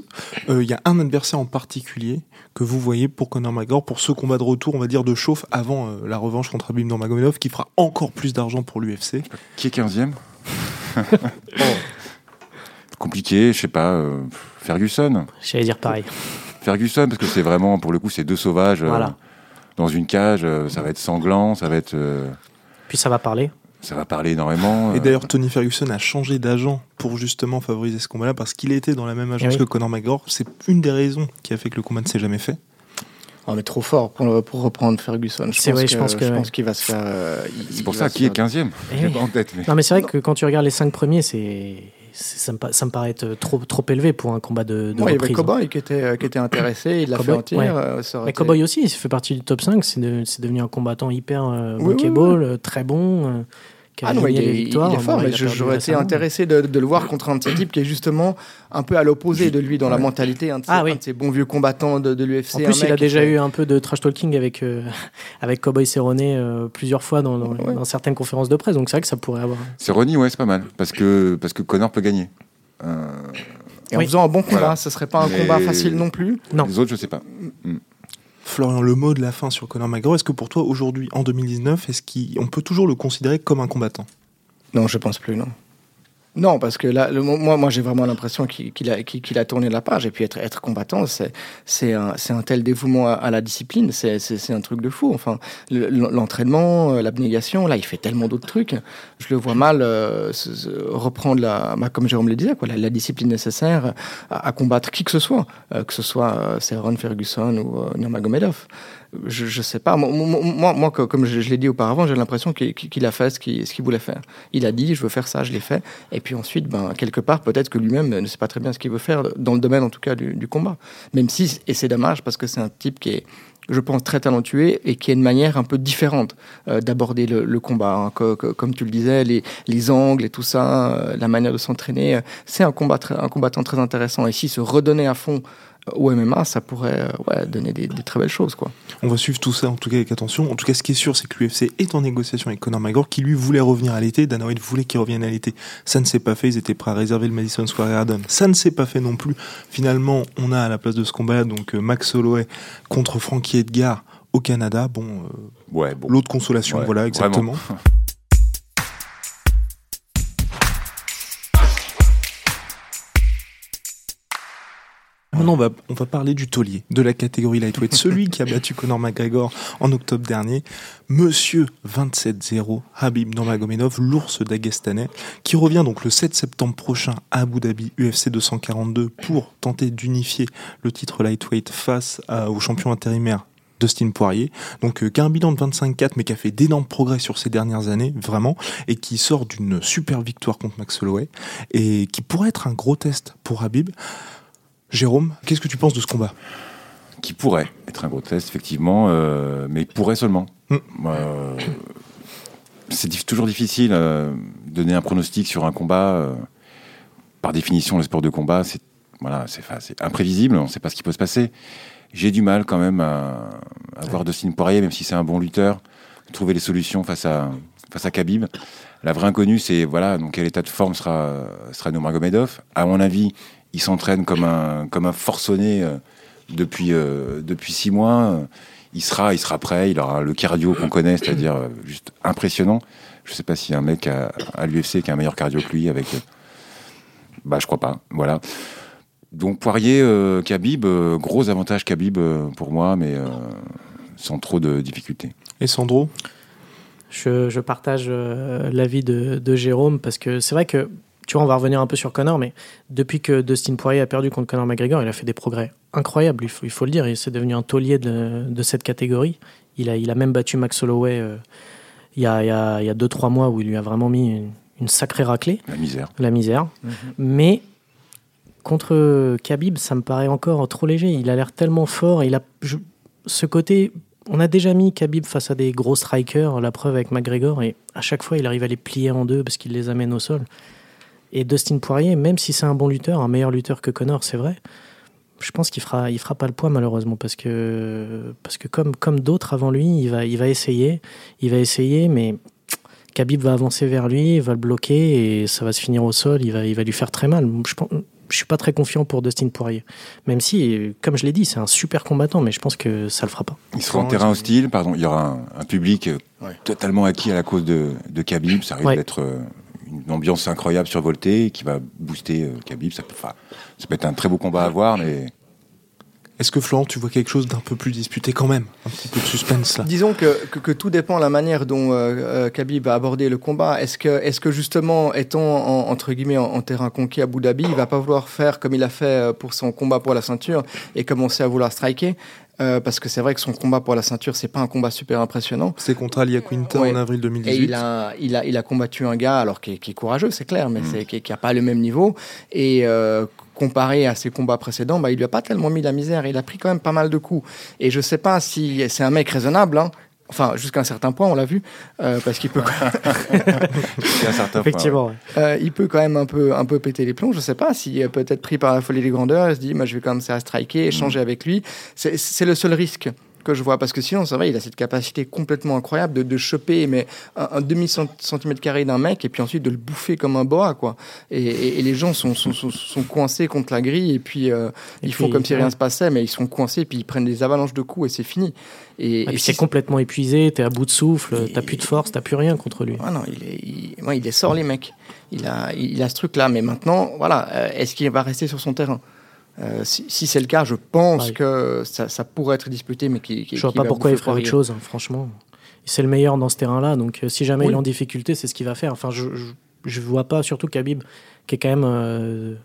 euh, il y a un adversaire en particulier que vous voyez pour Conor McGregor pour ce combat de retour, on va dire de chauffe avant euh, la revanche contre Abim Nurmagomedov, qui fera encore plus d'argent pour l'UFC Qui est 15e Compliqué, je sais pas. euh, Ferguson. J'allais dire pareil. Ferguson, parce que c'est vraiment, pour le coup, c'est deux sauvages euh, dans une cage. euh, ça va être sanglant, ça va être, euh, Puis ça va parler. ça va parler énormément. Et d'ailleurs, Tony Ferguson a changé d'agent pour justement favoriser ce combat-là parce qu'il était dans la même agence Eh oui. que Conor McGregor. C'est une des raisons qui a fait que le combat ne s'est jamais fait. On est trop fort pour, pour reprendre Ferguson. Je C'est pense vrai, que, je pense que- je pense qu'il va se faire. euh, c'est pour ça qui est faire- 15e. Eh J'ai oui. pas en tête. mais- Non, mais c'est vrai que quand tu regardes les cinq premiers, c'est, c'est- ça, me, pa- ça me paraît être trop, trop élevé pour un combat de, de Ouais, il y avait reprise. hein. Cowboy qui était, euh, qui était intéressé, il l'a fait Cowboy, en tir. ouais. euh, Mais été- Cowboy aussi, il fait partie du top 5. C'est, de- devenu un combattant hyper euh, Oui, euh, très bon, euh, qui a Ah non, il est, les il victoires. est fort, mais j'aurais été intéressé de, de le voir contre un de ces types qui est justement un peu à l'opposé de lui dans la mentalité, un de ces, Ah oui. un de ces bons vieux combattants de, de l'UFC. En plus, il a déjà fait- eu un peu de trash talking avec, euh, avec Cowboy Cerrone euh, plusieurs fois dans, dans- Ouais. dans certaines conférences de presse. Donc c'est vrai que ça pourrait avoir. C'est Ronnie, ouais, c'est pas mal. Parce que, parce que Connor peut gagner. Euh, Et en Oui. faisant un bon combat, Voilà. ce serait pas un Mais- combat facile non plus. Non. Les autres, je sais pas. Florian, le mot de la fin sur Conor McGregor, est-ce que pour toi, aujourd'hui, en 2019, est-ce qu'on peut toujours le considérer comme un combattant? Non, je pense plus, non. Non, parce que là, moi, moi j'ai vraiment l'impression qu'il a, tourné la page. Et puis être, combattant, c'est un, tel dévouement à, la discipline, c'est un truc de fou. Enfin, le- l'entraînement, euh, l'abnégation, là, il fait tellement d'autres trucs. Je le vois mal euh, reprendre, la, bah, comme Jérôme le disait, quoi, la, la discipline nécessaire à, combattre qui que ce soit, euh, que ce soit euh, Ferguson ou Nurmagomedov. Je, je sais pas. Moi, comme je, l'ai dit auparavant, j'ai l'impression qu'il a fait ce qu'il voulait faire. Il a dit, je veux faire ça, je l'ai fait. Et puis ensuite, ben, quelque part, peut-être que lui-même ne sait pas très bien ce qu'il veut faire, dans le domaine en tout cas du, combat. Même si, et c'est dommage parce que c'est un type qui est, je pense, très talentueux et qui a une manière un peu différente euh, d'aborder le, combat. hein. Co- co- comme tu le disais, les, les angles et tout ça, euh, la manière de s'entraîner, euh, c'est un, combat un combattant très intéressant. Et si se redonner à fond au MMA, ça pourrait euh, ouais, donner des, des très belles choses. Quoi. On va suivre tout ça en tout cas avec attention. En tout cas, ce qui est sûr, c'est que l'UFC est en négociation avec Conor McGregor, qui lui voulait revenir à l'été. Dana White voulait qu'il revienne à l'été. Ça ne s'est pas fait. Ils étaient prêts à réserver le Madison Square Garden. Ça ne s'est pas fait non plus. Finalement, on a à la place de ce combat donc euh, Max Holloway contre Frankie Edgar au Canada. Bon, euh, Ouais, bon. l'autre consolation, Ouais, voilà exactement. vraiment. Maintenant, on va, on va parler du taulier de la catégorie lightweight, celui qui a battu Conor McGregor en octobre dernier, Monsieur 27-0, Habib Nurmagomedov, l'ours d'Aguestanais, qui revient donc le 7 septembre prochain à Abu Dhabi, UFC 242, pour tenter d'unifier le titre lightweight face à- au champion intérimaire Dustin Poirier, donc euh, qui a un bilan de 25-4 mais qui a fait d'énormes progrès sur ces dernières années, vraiment, et qui sort d'une super victoire contre Max Holloway, et qui pourrait être un gros test pour Habib. Jérôme, qu'est-ce que tu penses de ce combat? Qui pourrait être un gros test, effectivement, euh, mais pourrait seulement. Mm. Euh, c'est toujours difficile euh, de donner un pronostic sur un combat. par définition, le sport de combat, c'est voilà, c'est imprévisible, on ne sait pas ce qui peut se passer. J'ai du mal quand même à, à voir Dustin Poirier, même si c'est un bon lutteur, trouver les solutions face à, face à Khabib. La vraie inconnue, c'est voilà, donc quel état de forme sera, sera Nurmagomedov. À mon avis, il s'entraîne comme un, comme un forcené euh, depuis, euh, depuis six mois. Il sera, il sera prêt, il aura le cardio qu'on connaît, c'est-à-dire euh, juste impressionnant. Je sais pas s'il y a un mec à, à l'UFC qui a un meilleur cardio que lui avec. bah, je crois pas. Voilà. Donc Poirier, euh, Khabib, euh, gros avantage Khabib euh, pour moi, mais euh, sans trop de difficultés. Et Sandro? Je, je partage euh, l'avis de, de Jérôme parce que c'est vrai que, tu vois, on va revenir un peu sur Connor, mais depuis que Dustin Poirier a perdu contre Conor McGregor, il a fait des progrès incroyables, il faut, il faut le dire. Il s'est devenu un taulier de, de cette catégorie. Il a, il a même battu Max Holloway euh, il y a 2-3 y a, il y a deux, trois mois où il lui a vraiment mis une, une sacrée raclée. La misère. La misère. Mais contre Khabib, ça me paraît encore trop léger. Il a l'air tellement fort. Il a je- ce côté. On a déjà mis Khabib face à des gros strikers, la preuve avec McGregor, et à chaque fois, il arrive à les plier en deux parce qu'il les amène au sol. Et Dustin Poirier, même si c'est un bon lutteur, un meilleur lutteur que Connor, c'est vrai, je pense qu'il fera, il fera pas le poids malheureusement parce que, parce que comme, comme d'autres avant lui, il va, il va essayer, il va essayer, mais Khabib va avancer vers lui, il va le bloquer et ça va se finir au sol, il va, il va lui faire très mal. Je pense, je suis pas très confiant pour Dustin Poirier. Même si, comme je l'ai dit, c'est un super combattant, mais je pense que ça le fera pas. Il sera en terrain hostile, pardon. Il y aura un, un public Ouais. totalement acquis à la cause de, de Khabib. Ça risque Ouais. d'être euh, une ambiance incroyable, survoltée, qui va booster euh, Khabib. Ça peut, enfin, ça peut être un très beau combat à voir, mais Est-ce que Florent, tu vois quelque chose d'un peu plus disputé quand même? Un petit peu de suspense là. Disons que, que, que tout dépend de la manière dont euh, euh, Khabib va aborder le combat. Est-ce que, est que justement, étant en- entre guillemets en, en terrain conquis à Abu Dhabi, il va pas vouloir faire comme il a fait pour son combat pour la ceinture et commencer à vouloir striker? Euh, Parce que c'est vrai que son combat pour la ceinture, c'est pas un combat super impressionnant. C'est contre Ali Quinta Ouais. en avril Et 2018. il a, il, a, il a combattu un gars, alors qui est, qui est courageux, c'est clair, mais c'est, qui n'a pas le même niveau. Et euh, comparé à ses combats précédents, bah, il lui a pas tellement mis la misère. Il a pris quand même pas mal de coups. Et je sais pas si c'est un mec raisonnable. hein. Enfin, jusqu'à un certain point, on l'a vu, euh, parce qu'il peut, c'est un certain point, Effectivement. ouais. euh, il peut quand même un peu, un peu péter les plombs. Je sais pas si peut-être pris par la folie des grandeurs, il se dit, moi, je vais commencer à striker, échanger avec lui. C'est, c'est le seul risque que je vois, parce que sinon, c'est vrai, il a cette capacité complètement incroyable de, de choper mais un, un demi cent- centimètre carré d'un mec et puis ensuite de le bouffer comme un boa, quoi. Et, et- et les gens sont, sont, sont, sont coincés contre la grille et puis euh, Et ils font comme si rien ouais. se passait, mais ils sont coincés puis ils prennent des avalanches de coups et c'est fini. Et, Et et puis si c'est complètement épuisé, t'es à bout de souffle, Et- t'as plus de force, t'as plus rien contre lui. Ah non, il est, il, ouais, il est sort les mecs. Il a, il a ce truc-là, mais maintenant, voilà, euh, est-ce qu'il va rester sur son terrain? Euh, Si, si c'est le cas, je pense que ça, ça pourrait être disputé, mais qui, qui Je vois qui pas pourquoi il ferait autre chose, hein, franchement. C'est le meilleur dans ce terrain-là, donc euh, si jamais Oui. il est en difficulté, c'est ce qu'il va faire. Enfin, je, je, je vois pas, surtout Khabib, qui est quand même.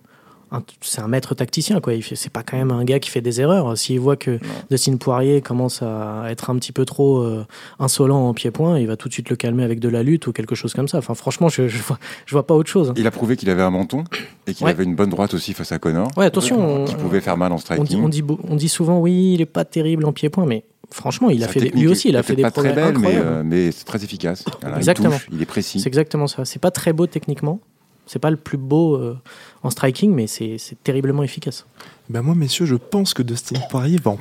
C'est un maître tacticien, quoi. C'est pas quand même un gars qui fait des erreurs. S'il voit que Dustin Poirier commence à être un petit peu trop euh, insolent en pied-point, il va tout de suite le calmer avec de la lutte ou quelque chose comme ça. Enfin, franchement, je, je, vois, je vois pas autre chose. Il a prouvé qu'il avait un menton et qu'il Ouais. avait une bonne droite aussi face à Connor. Ouais, attention, on- Qui pouvait faire mal en On dit, striking. on, dit, beau- on dit souvent, oui, il est pas terrible en pied-point, mais franchement, il a fait des- lui aussi, il a fait des pas progrès très belle, mais, euh, mais c'est très efficace. Exactement. Il touche, il est précis. C'est exactement ça. C'est pas très beau techniquement. C'est pas le plus beau euh, en striking, mais c'est c'est terriblement efficace. Ben moi, messieurs, je pense que Dustin Poirier va en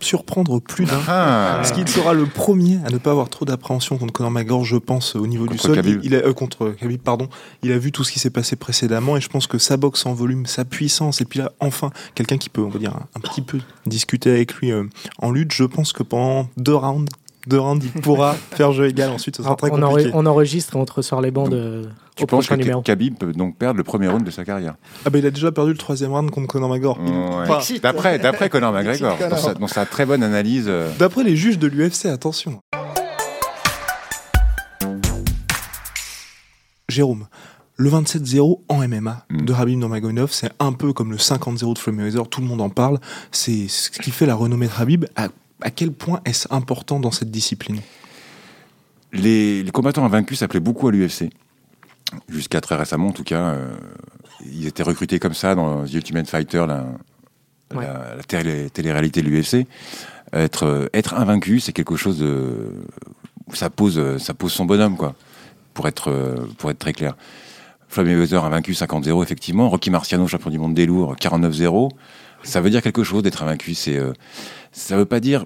surprendre plus d'un. Ah, Parce qu'il sera le premier à ne pas avoir trop d'appréhension contre Conor McGregor, je pense, au niveau du sol. Khabib. Il a, euh, contre Khabib, pardon. Il a vu tout ce qui s'est passé précédemment et je pense que sa boxe en volume, sa puissance, et puis là, enfin, quelqu'un qui peut, on va dire, un, un petit peu discuter avec lui euh, en lutte, je pense que pendant deux rounds, rounds, il pourra faire jeu égal. Ensuite, ce sera très on, compliqué. enre- on enregistre et on te ressort les bandes euh, tu au penses que numéro. Khabib peut donc perdre le premier round de sa carrière Ah ben, il a déjà perdu le troisième round contre Conor McGregor. Ouais. D'après, d'après Conor McGregor, dans sa, dans sa très bonne analyse. euh, D'après les juges de l'UFC, attention. Jérôme, le 27-0 en MMA Mm. de Habib Nurmagomedov, c'est un peu comme le 50-0 de Floyd Mayweather, tout le monde en parle. C'est ce qui fait la renommée de Habib. À, à quel point est-ce important dans cette discipline? Les, les combattants invaincus s'appelaient beaucoup à l'UFC. Jusqu'à très récemment, en tout cas. euh, ils étaient recrutés comme ça dans The Ultimate Fighter, la, Ouais. la, la télé- télé-réalité de l'UFC. Être, euh, être invaincu, c'est quelque chose de. Ça pose, ça pose son bonhomme, quoi. Pour être, euh, pour être très clair. Floyd Mayweather invaincu 50-0, effectivement. Rocky Marciano, champion du monde des lourds, 49-0. Ça veut dire quelque chose d'être invaincu. C'est, euh, ça veut pas dire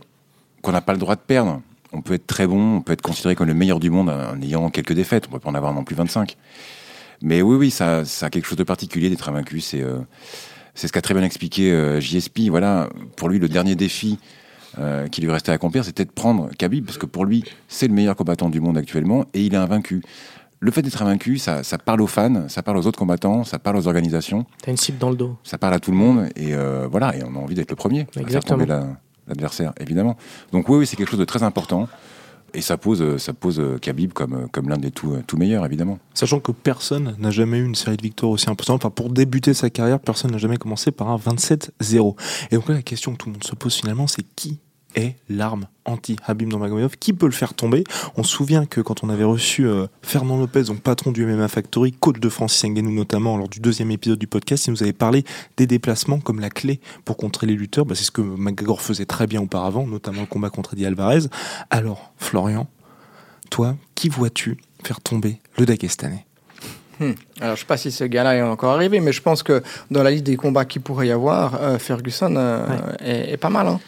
qu'on n'a pas le droit de perdre. On peut être très bon, on peut être considéré comme le meilleur du monde en ayant quelques défaites. On peut pas en avoir non plus 25. Mais oui, oui, ça, ça a quelque chose de particulier d'être invaincu. C'est, euh, c'est ce qu'a très bien expliqué euh, JSP. Voilà, pour lui, le dernier défi euh, qui lui restait à accomplir, c'était de prendre Khabib, parce que pour lui, c'est le meilleur combattant du monde actuellement, et il est invaincu. Le fait d'être invaincu, ça, ça parle aux fans, ça parle aux autres combattants, ça parle aux organisations, T'as une cible dans le dos. ça parle à tout le monde, et euh, voilà, et on a envie d'être le premier à faire Exactement. tomber la- l'adversaire, évidemment. Donc oui, oui, c'est quelque chose de très important. et ça pose, ça pose Khabib comme, comme l'un des tout, tout meilleurs, évidemment. Sachant que personne n'a jamais eu une série de victoires aussi importante. Enfin, pour débuter sa carrière, personne n'a jamais commencé par un 27-0. Et donc là, la question que tout le monde se pose finalement, c'est qui est l'arme anti-Habib Nurmagomedov qui peut le faire tomber? On se souvient que quand on avait reçu euh, Fernand Lopez, donc patron du MMA Factory, coach de Francis Ngannou notamment, lors du deuxième épisode du podcast, il nous avait parlé des déplacements comme la clé pour contrer les lutteurs. Bah, c'est ce que McGregor faisait très bien auparavant, notamment le combat contre Eddie Alvarez. Alors, Florian, toi, qui vois-tu faire tomber le Dagestanais hmm. Alors, je sais pas si ce gars-là est encore arrivé, mais je pense que dans la liste des combats qu'il pourrait y avoir, euh, Ferguson euh, est, pas mal. Hein.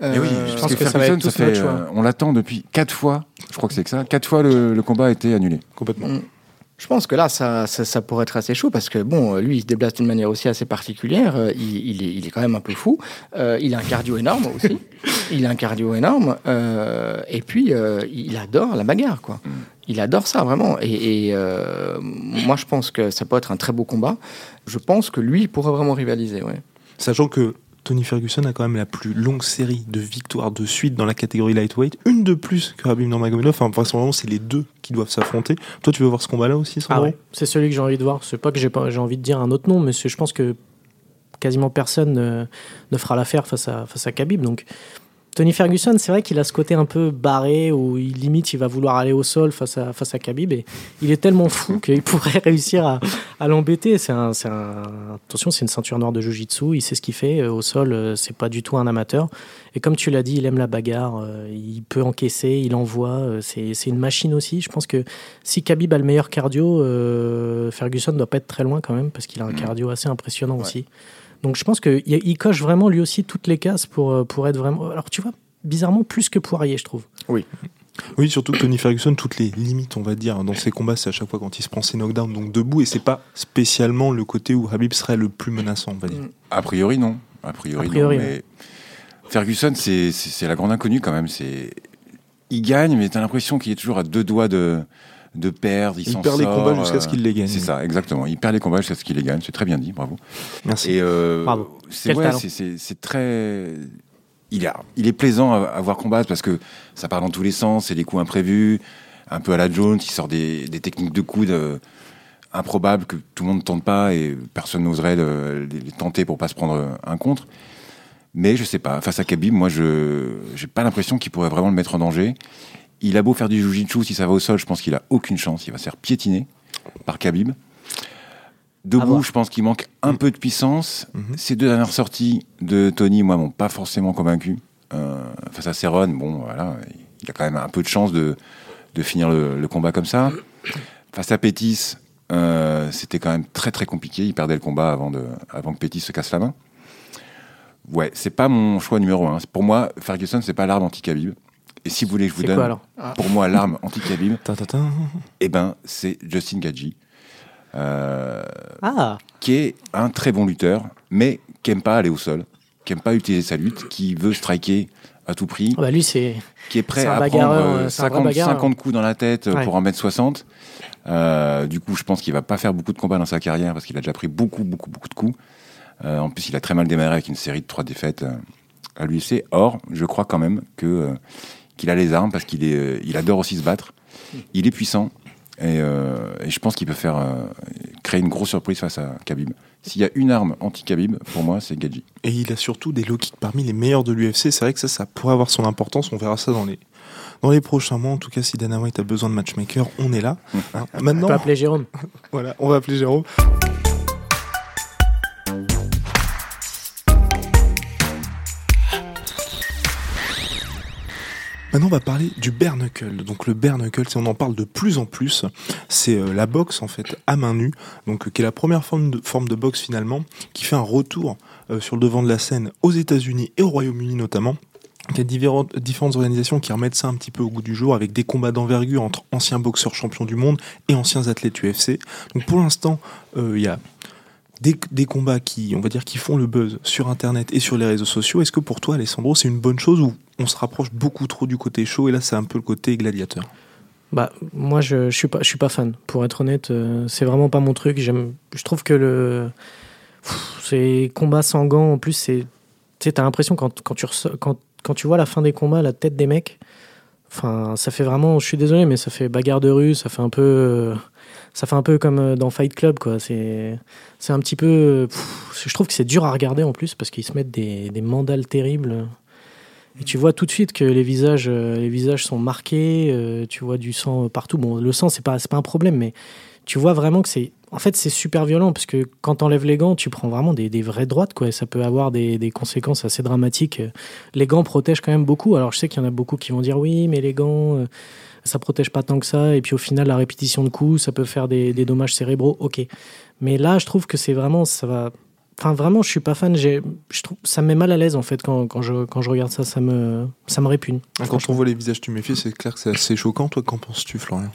Oui, je pense que, ça va être ça fait, euh, on l'attend depuis quatre fois. Je crois que c'est que ça. Quatre fois le, combat a été annulé. Complètement. Mm. Je pense que là, ça, ça, pourrait être assez chaud parce que, bon, lui, il se déplace d'une manière aussi assez particulière. Euh, il, il, est, il est, quand même un peu fou. Euh, il a un cardio énorme aussi. il a un cardio énorme. et puis, il adore la bagarre, quoi. Mm. Il adore ça, vraiment. Et, et moi, je pense que ça peut être un très beau combat. Je pense que lui, il pourrait vraiment rivaliser, ouais. Sachant que Tony Ferguson a quand même la plus longue série de victoires de suite dans la catégorie lightweight, une de plus que Rabib Nurmagomedov. Enfin, vraisemblablement, c'est les deux qui doivent s'affronter. Toi, tu veux voir ce combat-là aussi, ah ouais. C'est celui que j'ai envie de voir. C'est pas que j'ai pas, envie de dire un autre nom, mais je pense que quasiment personne ne, ne fera l'affaire face à face à Khabib. Donc Tony Ferguson, c'est vrai qu'il a ce côté un peu barré où il limite, il va vouloir aller au sol face à, face à Khabib et il est tellement fou qu'il pourrait réussir à, à l'embêter. C'est un, un, attention, c'est une ceinture noire de Jiu-Jitsu, il sait ce qu'il fait. Euh, au sol, euh, c'est pas du tout un amateur. Et comme tu l'as dit, il aime la bagarre, euh, il peut encaisser, il envoie. C'est une machine aussi. Je pense que si Khabib a le meilleur cardio, Ferguson doit pas être très loin quand même parce qu'il a un mm. cardio assez impressionnant aussi. Donc je pense qu'il coche vraiment lui aussi toutes les cases pour, euh, pour être vraiment. Alors tu vois, bizarrement plus que Poirier, je trouve. Oui. Oui, surtout que Tony Ferguson, toutes les limites, on va dire, dans ses combats, c'est à chaque fois quand il se prend ses knockdowns, donc debout, et c'est pas spécialement le côté où Habib serait le plus menaçant, on va dire. A priori, non. A priori, non. Mais Ferguson, c'est la grande inconnue quand même. Il gagne, mais tu as l'impression qu'il est toujours à deux doigts de, de perdre. Il, perd les combats jusqu'à ce qu'il les gagne. C'est ça, exactement. Il perd les combats jusqu'à ce qu'il les gagne. C'est très bien dit, bravo. Merci. Et euh, bravo. C'est c'est très. Il, a, il est plaisant à, voir combattre parce que ça part dans tous les sens, c'est des coups imprévus, un peu à la Jones, il sort des, techniques de coude euh, improbables que tout le monde ne tente pas et personne n'oserait les, tenter pour pas se prendre un contre. Mais je sais pas, face à Khabib, moi je j'ai pas l'impression qu'il pourrait vraiment le mettre en danger. Il a beau faire du jujitsu, si ça va au sol, je pense qu'il a aucune chance. Il va se faire piétiner par Khabib. Debout, je pense qu'il manque un peu de puissance. Mhm. Ces deux dernières sorties de Tony, moi, m'ont pas forcément convaincu. Euh, face à Cerrone, bon, voilà, il a quand même un peu de chance de, de finir le, combat comme ça. Face à Pétis, euh, c'était quand même très très compliqué. Il perdait le combat avant, de, avant que Pétis se casse la main. Ouais, c'est pas mon choix numéro un. Pour moi, Ferguson, c'est pas l'arme anti-Khabib. Et si vous voulez que je vous donne, pour moi, l'arme anti-Khabib, eh ben, c'est Justin Gadji. Euh, ah. qui est un très bon lutteur, mais qui aime pas aller au sol, qui aime pas utiliser sa lutte, qui veut striker à tout prix. Ah bah lui, c'est qui est prêt à prendre 50, euh, 50, coups dans la tête pour en mettre 60. Euh, du coup, je pense qu'il va pas faire beaucoup de combats dans sa carrière parce qu'il a déjà pris beaucoup, beaucoup, beaucoup de coups. en plus, il a très mal démarré avec une série de trois défaites à l'UFC. Or, je crois quand même que qu'il a les armes parce qu'il est, euh, il adore aussi se battre. Il est puissant et, euh, je pense qu'il peut faire euh, créer une grosse surprise face à Khabib. S'il y a une arme anti-Khabib, pour moi, c'est Gadji. Et il a surtout des low kicks parmi les meilleurs de l'UFC. C'est vrai que ça, ça pourrait avoir son importance. On verra ça dans les, dans les prochains mois. En tout cas, si Dana White a besoin de matchmaker, on est là. Hein. Maintenant, on va appeler Jérôme. voilà, on va appeler Jérôme. Maintenant, on va parler du bare. Donc le bare knuckle, on en parle de plus en plus, c'est euh, la boxe en fait à main nue, donc qui est la première forme de, boxe finalement, qui fait un retour euh, sur le devant de la scène aux États-Unis et au Royaume-Uni notamment. Il y a différentes, différentes organisations qui remettent ça un petit peu au goût du jour avec des combats d'envergure entre anciens boxeurs champions du monde et anciens athlètes UFC. Donc pour l'instant, euh, il y a des, combats qui, on va dire, qui font le buzz sur Internet et sur les réseaux sociaux. Est-ce que pour toi, Alessandro, c'est une bonne chose ou on se rapproche beaucoup trop du côté chaud et là, c'est un peu le côté gladiateur? Bah, moi, je, je suis pas, suis pas fan. Pour être honnête, euh, c'est vraiment pas mon truc. J'aime, je trouve que le, ces combats sans gants, en plus, c'est, tu as l'impression quand, quand tu quand, quand tu vois la fin des combats, la tête des mecs, Enfin, ça fait vraiment, je suis désolé, mais ça fait bagarre de rue, ça fait un peu, ça fait un peu comme dans Fight Club, quoi. C'est, c'est un petit peu, je trouve que c'est dur à regarder en plus parce qu'ils se mettent des, des mandales terribles. Et tu vois tout de suite que les visages, les visages sont marqués, tu vois du sang partout. Bon, le sang, c'est pas, c'est pas un problème, mais tu vois vraiment que c'est en fait, c'est super violent parce que quand t'enlèves les gants, tu prends vraiment des, des vraies droites, quoi. ça peut avoir des, des, conséquences assez dramatiques. Les gants protègent quand même beaucoup. Alors, je sais qu'il y en a beaucoup qui vont dire oui, mais les gants, euh, ça protège pas tant que ça. Et puis, au final, la répétition de coups, ça peut faire des, des dommages cérébraux. Ok. Mais là, je trouve que c'est vraiment, ça va. Enfin, vraiment, je suis pas fan. Je trouve, ça me met mal à l'aise en fait quand, quand, je, quand je regarde ça. Ça me, ça me répugne. Quand on voit les visages tuméfiés, c'est clair que c'est assez choquant. Toi, qu'en penses-tu, Florian?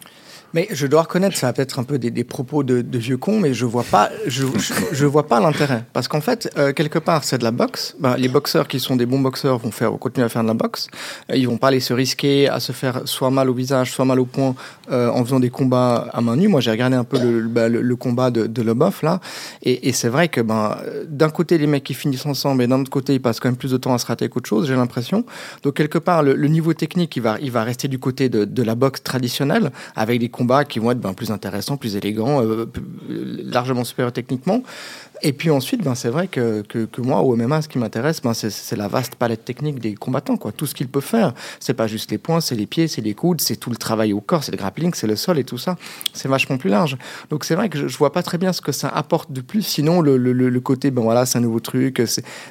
Mais je dois reconnaître, ça va peut-être un peu des, des propos de, de, vieux cons, mais je vois pas, je, je, je vois pas l'intérêt. Parce qu'en fait, euh, quelque part, c'est de la boxe. Ben, les boxeurs qui sont des bons boxeurs vont faire, vont continuer à faire de la boxe. Euh, ils vont pas aller se risquer à se faire soit mal au visage, soit mal au poing euh, en faisant des combats à main nue. Moi, j'ai regardé un peu le, le, le, combat de, de Lobov là, et, et c'est vrai que ben, d'un côté les mecs qui finissent ensemble, et d'un autre côté ils passent quand même plus de temps à se rater qu'autre chose. J'ai l'impression. Donc quelque part, le, le, niveau technique, il va, il va rester du côté de, de la boxe traditionnelle, avec des combats qui vont être ben, plus intéressant, plus élégant, euh, largement supérieur techniquement. Et puis ensuite, ben, c'est vrai que, que, que, moi, au MMA, ce qui m'intéresse, ben, c'est la vaste palette technique des combattants. Quoi. Tout ce qu'ils peuvent faire. C'est pas juste les poings, c'est les pieds, c'est les coudes, c'est tout le travail au corps, c'est le grappling, c'est le sol et tout ça. C'est vachement plus large. Donc c'est vrai que je, je, vois pas très bien ce que ça apporte de plus. Sinon, le, le, le côté, ben voilà, c'est un nouveau truc,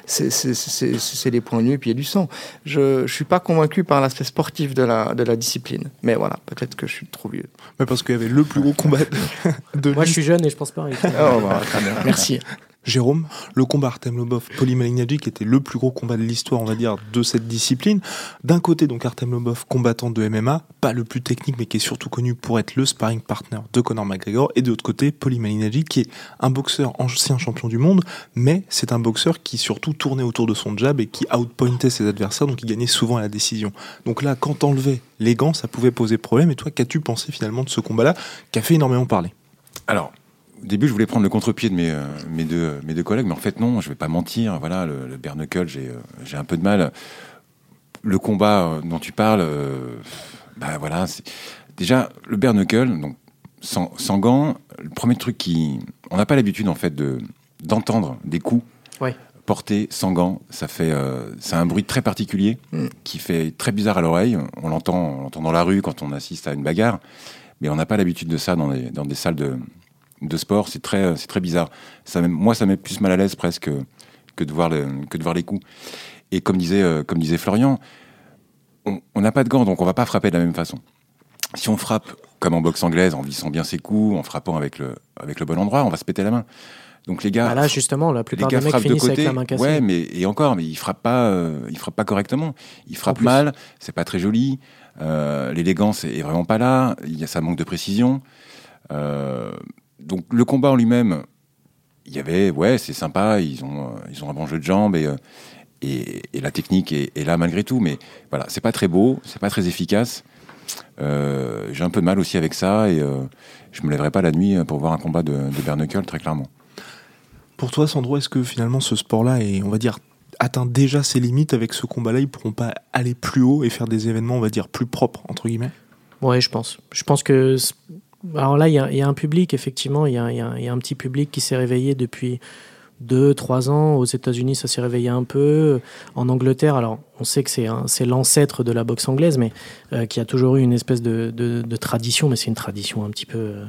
c'est les poings nus et puis il y a du sang. Je, je suis pas convaincu par l'aspect sportif de la, de la discipline. Mais voilà, peut-être que je suis trop vieux. Mais parce qu'il y avait le plus gros combat de, Moi, je suis jeune et je pense pas. oh, bah, Merci. Jérôme, le combat Artem Lobov Poli Malignaggi était le plus gros combat de l'histoire, on va dire, de cette discipline. D'un côté, donc Artem Lobov, combattant de MMA, pas le plus technique, mais qui est surtout connu pour être le sparring partner de Conor McGregor. Et de l'autre côté, Poli qui est un boxeur ancien champion du monde, mais c'est un boxeur qui surtout tournait autour de son jab et qui outpointait ses adversaires, donc il gagnait souvent à la décision. Donc là, quand t'enlevais les gants, ça pouvait poser problème. Et toi, qu'as-tu pensé finalement de ce combat-là, qui a fait énormément parler? Alors, au début, je voulais prendre le contre-pied de mes, euh, mes, deux, mes deux collègues, mais en fait, non, je vais pas mentir. Voilà, le, le bare j'ai euh, j'ai un peu de mal. Le combat euh, dont tu parles, euh, bah voilà, déjà le bare knuckle, donc sans, sans, gants, le premier truc qui, on n'a pas l'habitude en fait de d'entendre des coups ouais. portés sans gants. Ça fait, euh, c'est un bruit très particulier mm. qui fait très bizarre à l'oreille. On l'entend, on l'entend dans la rue quand on assiste à une bagarre, mais on n'a pas l'habitude de ça dans des, dans des salles de de sport, c'est très, c'est très bizarre. Ça, moi, ça met plus mal à l'aise presque que de voir le, que de voir les coups. Et comme disait, euh, comme disait Florian, on n'a pas de gants, donc on va pas frapper de la même façon. Si on frappe comme en boxe anglaise, en vissant bien ses coups, en frappant avec le, avec le bon endroit, on va se péter la main. Donc les gars, ah là justement, la plupart des mecs finissent de côté, avec la main cassée. Ouais, mais et encore, mais ils frappent pas, euh, ils frappent pas correctement. Ils frappent mal, c'est pas très joli. Euh, L'élégance est vraiment pas là. Il y a ça manque de précision. Euh, donc le combat en lui-même, il y avait, ouais, c'est sympa, ils ont, ils ont un bon jeu de jambes et, et, et la technique est, est, là malgré tout, mais voilà, c'est pas très beau, c'est pas très efficace. Euh, J'ai un peu de mal aussi avec ça et euh, je me lèverai pas la nuit pour voir un combat de, de Bernacle, très clairement. Pour toi, Sandro, est-ce que finalement ce sport-là est, on va dire, atteint déjà ses limites avec ce combat-là? Ils pourront pas aller plus haut et faire des événements, on va dire, plus propres, entre guillemets? Ouais, je pense. Je pense que alors là, il y, a un public, effectivement, il y, a un petit public qui s'est réveillé depuis deux, trois ans. Aux États-Unis, ça s'est réveillé un peu. En Angleterre, alors on sait que c'est l'ancêtre de la boxe anglaise, mais euh, qui a toujours eu une espèce de tradition, mais c'est une tradition un petit peu. Euh,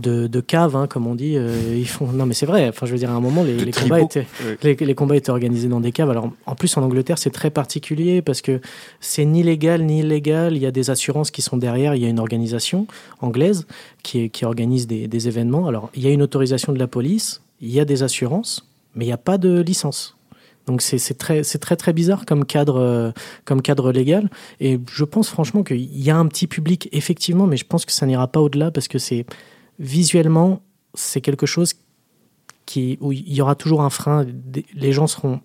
de, de cave, hein, comme on dit. Euh, ils font... Non, mais c'est vrai. Enfin, je veux dire, à un moment, les, les combats étaient, oui. les, les, combats étaient organisés dans des caves. Alors, en plus, en Angleterre, c'est très particulier parce que c'est ni légal ni illégal. Il y a des assurances qui sont derrière. Il y a une organisation anglaise qui, qui organise des, des événements. Alors, il y a une autorisation de la police, il y a des assurances, mais il n'y a pas de licence. Donc c'est très, très très bizarre comme cadre, euh, comme cadre légal. Et je pense franchement qu'il y a un petit public, effectivement, mais je pense que ça n'ira pas au-delà parce que c'est visuellement, c'est quelque chose qui, où il y aura toujours un frein. Les gens seront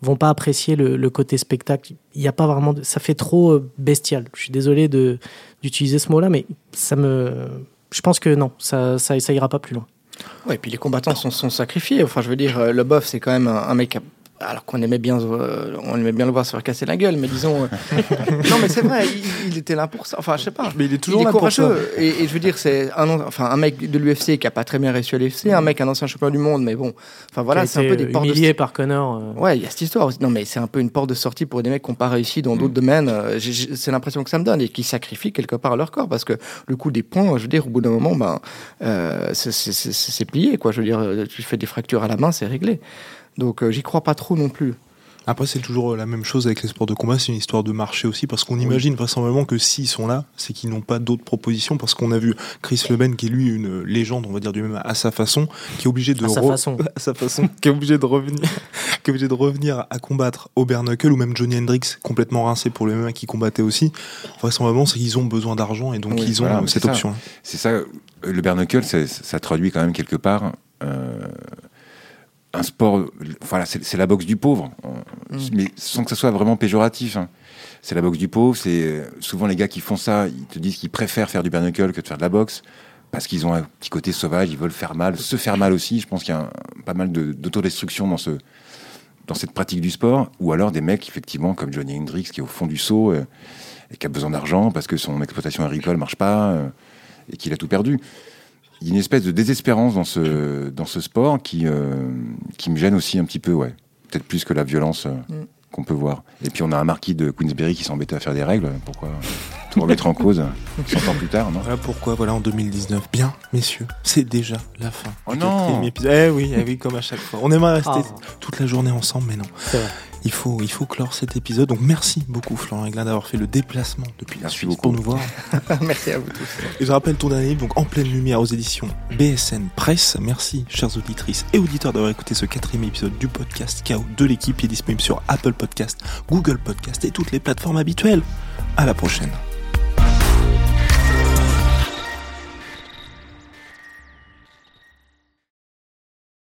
vont pas apprécier le, côté spectacle. Il y a pas vraiment, ça fait trop bestial. Je suis désolé de d'utiliser ce mot-là, mais ça me, je pense que non, ça, ça, ira pas plus loin. Ouais, et puis les combattants sont, sacrifiés. Enfin, je veux dire, le bof, c'est quand même un, un mec alors qu'on aimait bien, euh, on aimait bien le voir se faire casser la gueule, mais disons, non mais c'est vrai, il, était là pour ça. Enfin, je sais pas. Mais il est toujours là courageux. Pour ça. Et, je veux dire, c'est un, enfin, un mec de l'UFC qui a pas très bien réussi à l'UFC, un mec, un ancien champion du monde, mais bon, enfin voilà, c'est un peu des portes humilié de... par Connor. Ouais, il y a cette histoire. Aussi. Non, mais c'est un peu une porte de sortie pour des mecs qui n'ont pas réussi dans d'autres mm. domaines. C'est l'impression que ça me donne et qui sacrifient quelque part leur corps parce que le coup des points, je veux dire, au bout d'un moment, ben, c'est plié, quoi. Je veux dire, tu fais des fractures à la main, c'est réglé. Donc euh, j'y crois pas trop non plus. Après, c'est toujours la même chose avec les sports de combat, c'est une histoire de marché aussi, parce qu'on imagine vraisemblablement que s'ils sont là, c'est qu'ils n'ont pas d'autres propositions, parce qu'on a vu Chris Leben, qui est lui une légende, on va dire du même à sa façon, qui est obligé de à sa façon, à sa façon, qui est obligé de revenir, qui est obligé de revenir à combattre au Knuckle ou même Johnny Hendrix, complètement rincé pour le MMA qui combattait aussi. Vraisemblablement, c'est qu'ils ont besoin d'argent et donc ils ont cette option. C'est ça, le bare ça traduit quand même quelque part. Euh, un sport, voilà, c'est la boxe du pauvre, mm. mais sans que ça soit vraiment péjoratif. Hein. C'est la boxe du pauvre. C'est euh, souvent les gars qui font ça, ils te disent qu'ils préfèrent faire du bare que de faire de la boxe parce qu'ils ont un petit côté sauvage, ils veulent faire mal, se faire mal aussi. Je pense qu'il y a pas mal d'autodestruction dans ce dans cette pratique du sport, ou alors des mecs effectivement comme Johnny Hendrix qui est au fond du seau euh, et qui a besoin d'argent parce que son exploitation agricole marche pas euh, et qu'il a tout perdu il y a une espèce de désespérance dans ce, dans ce sport qui, euh, qui me gêne aussi un petit peu, ouais. Peut-être plus que la violence euh, mm. qu'on peut voir. Et puis on a un marquis de Queensberry qui s'embêtait à faire des règles. Pourquoi? Tout remettre en cause 100 ans plus tard, non Voilà pourquoi, voilà, en 2019. Bien, messieurs, c'est déjà la fin. Oh non Eh oui, eh oui, comme à chaque fois. On aimerait rester ah. toute la journée ensemble, mais non. C'est vrai il faut, il faut clore cet épisode. Donc merci beaucoup Florent Aiglin d'avoir fait le déplacement depuis la Suisse pour nous voir. merci à vous tous. Et je rappelle ton dernier donc en pleine lumière aux éditions BSN Presse. Merci chères auditrices et auditeurs d'avoir écouté ce quatrième épisode du podcast KO de l'équipe qui est disponible sur Apple Podcast, Google Podcast et toutes les plateformes habituelles. À la prochaine.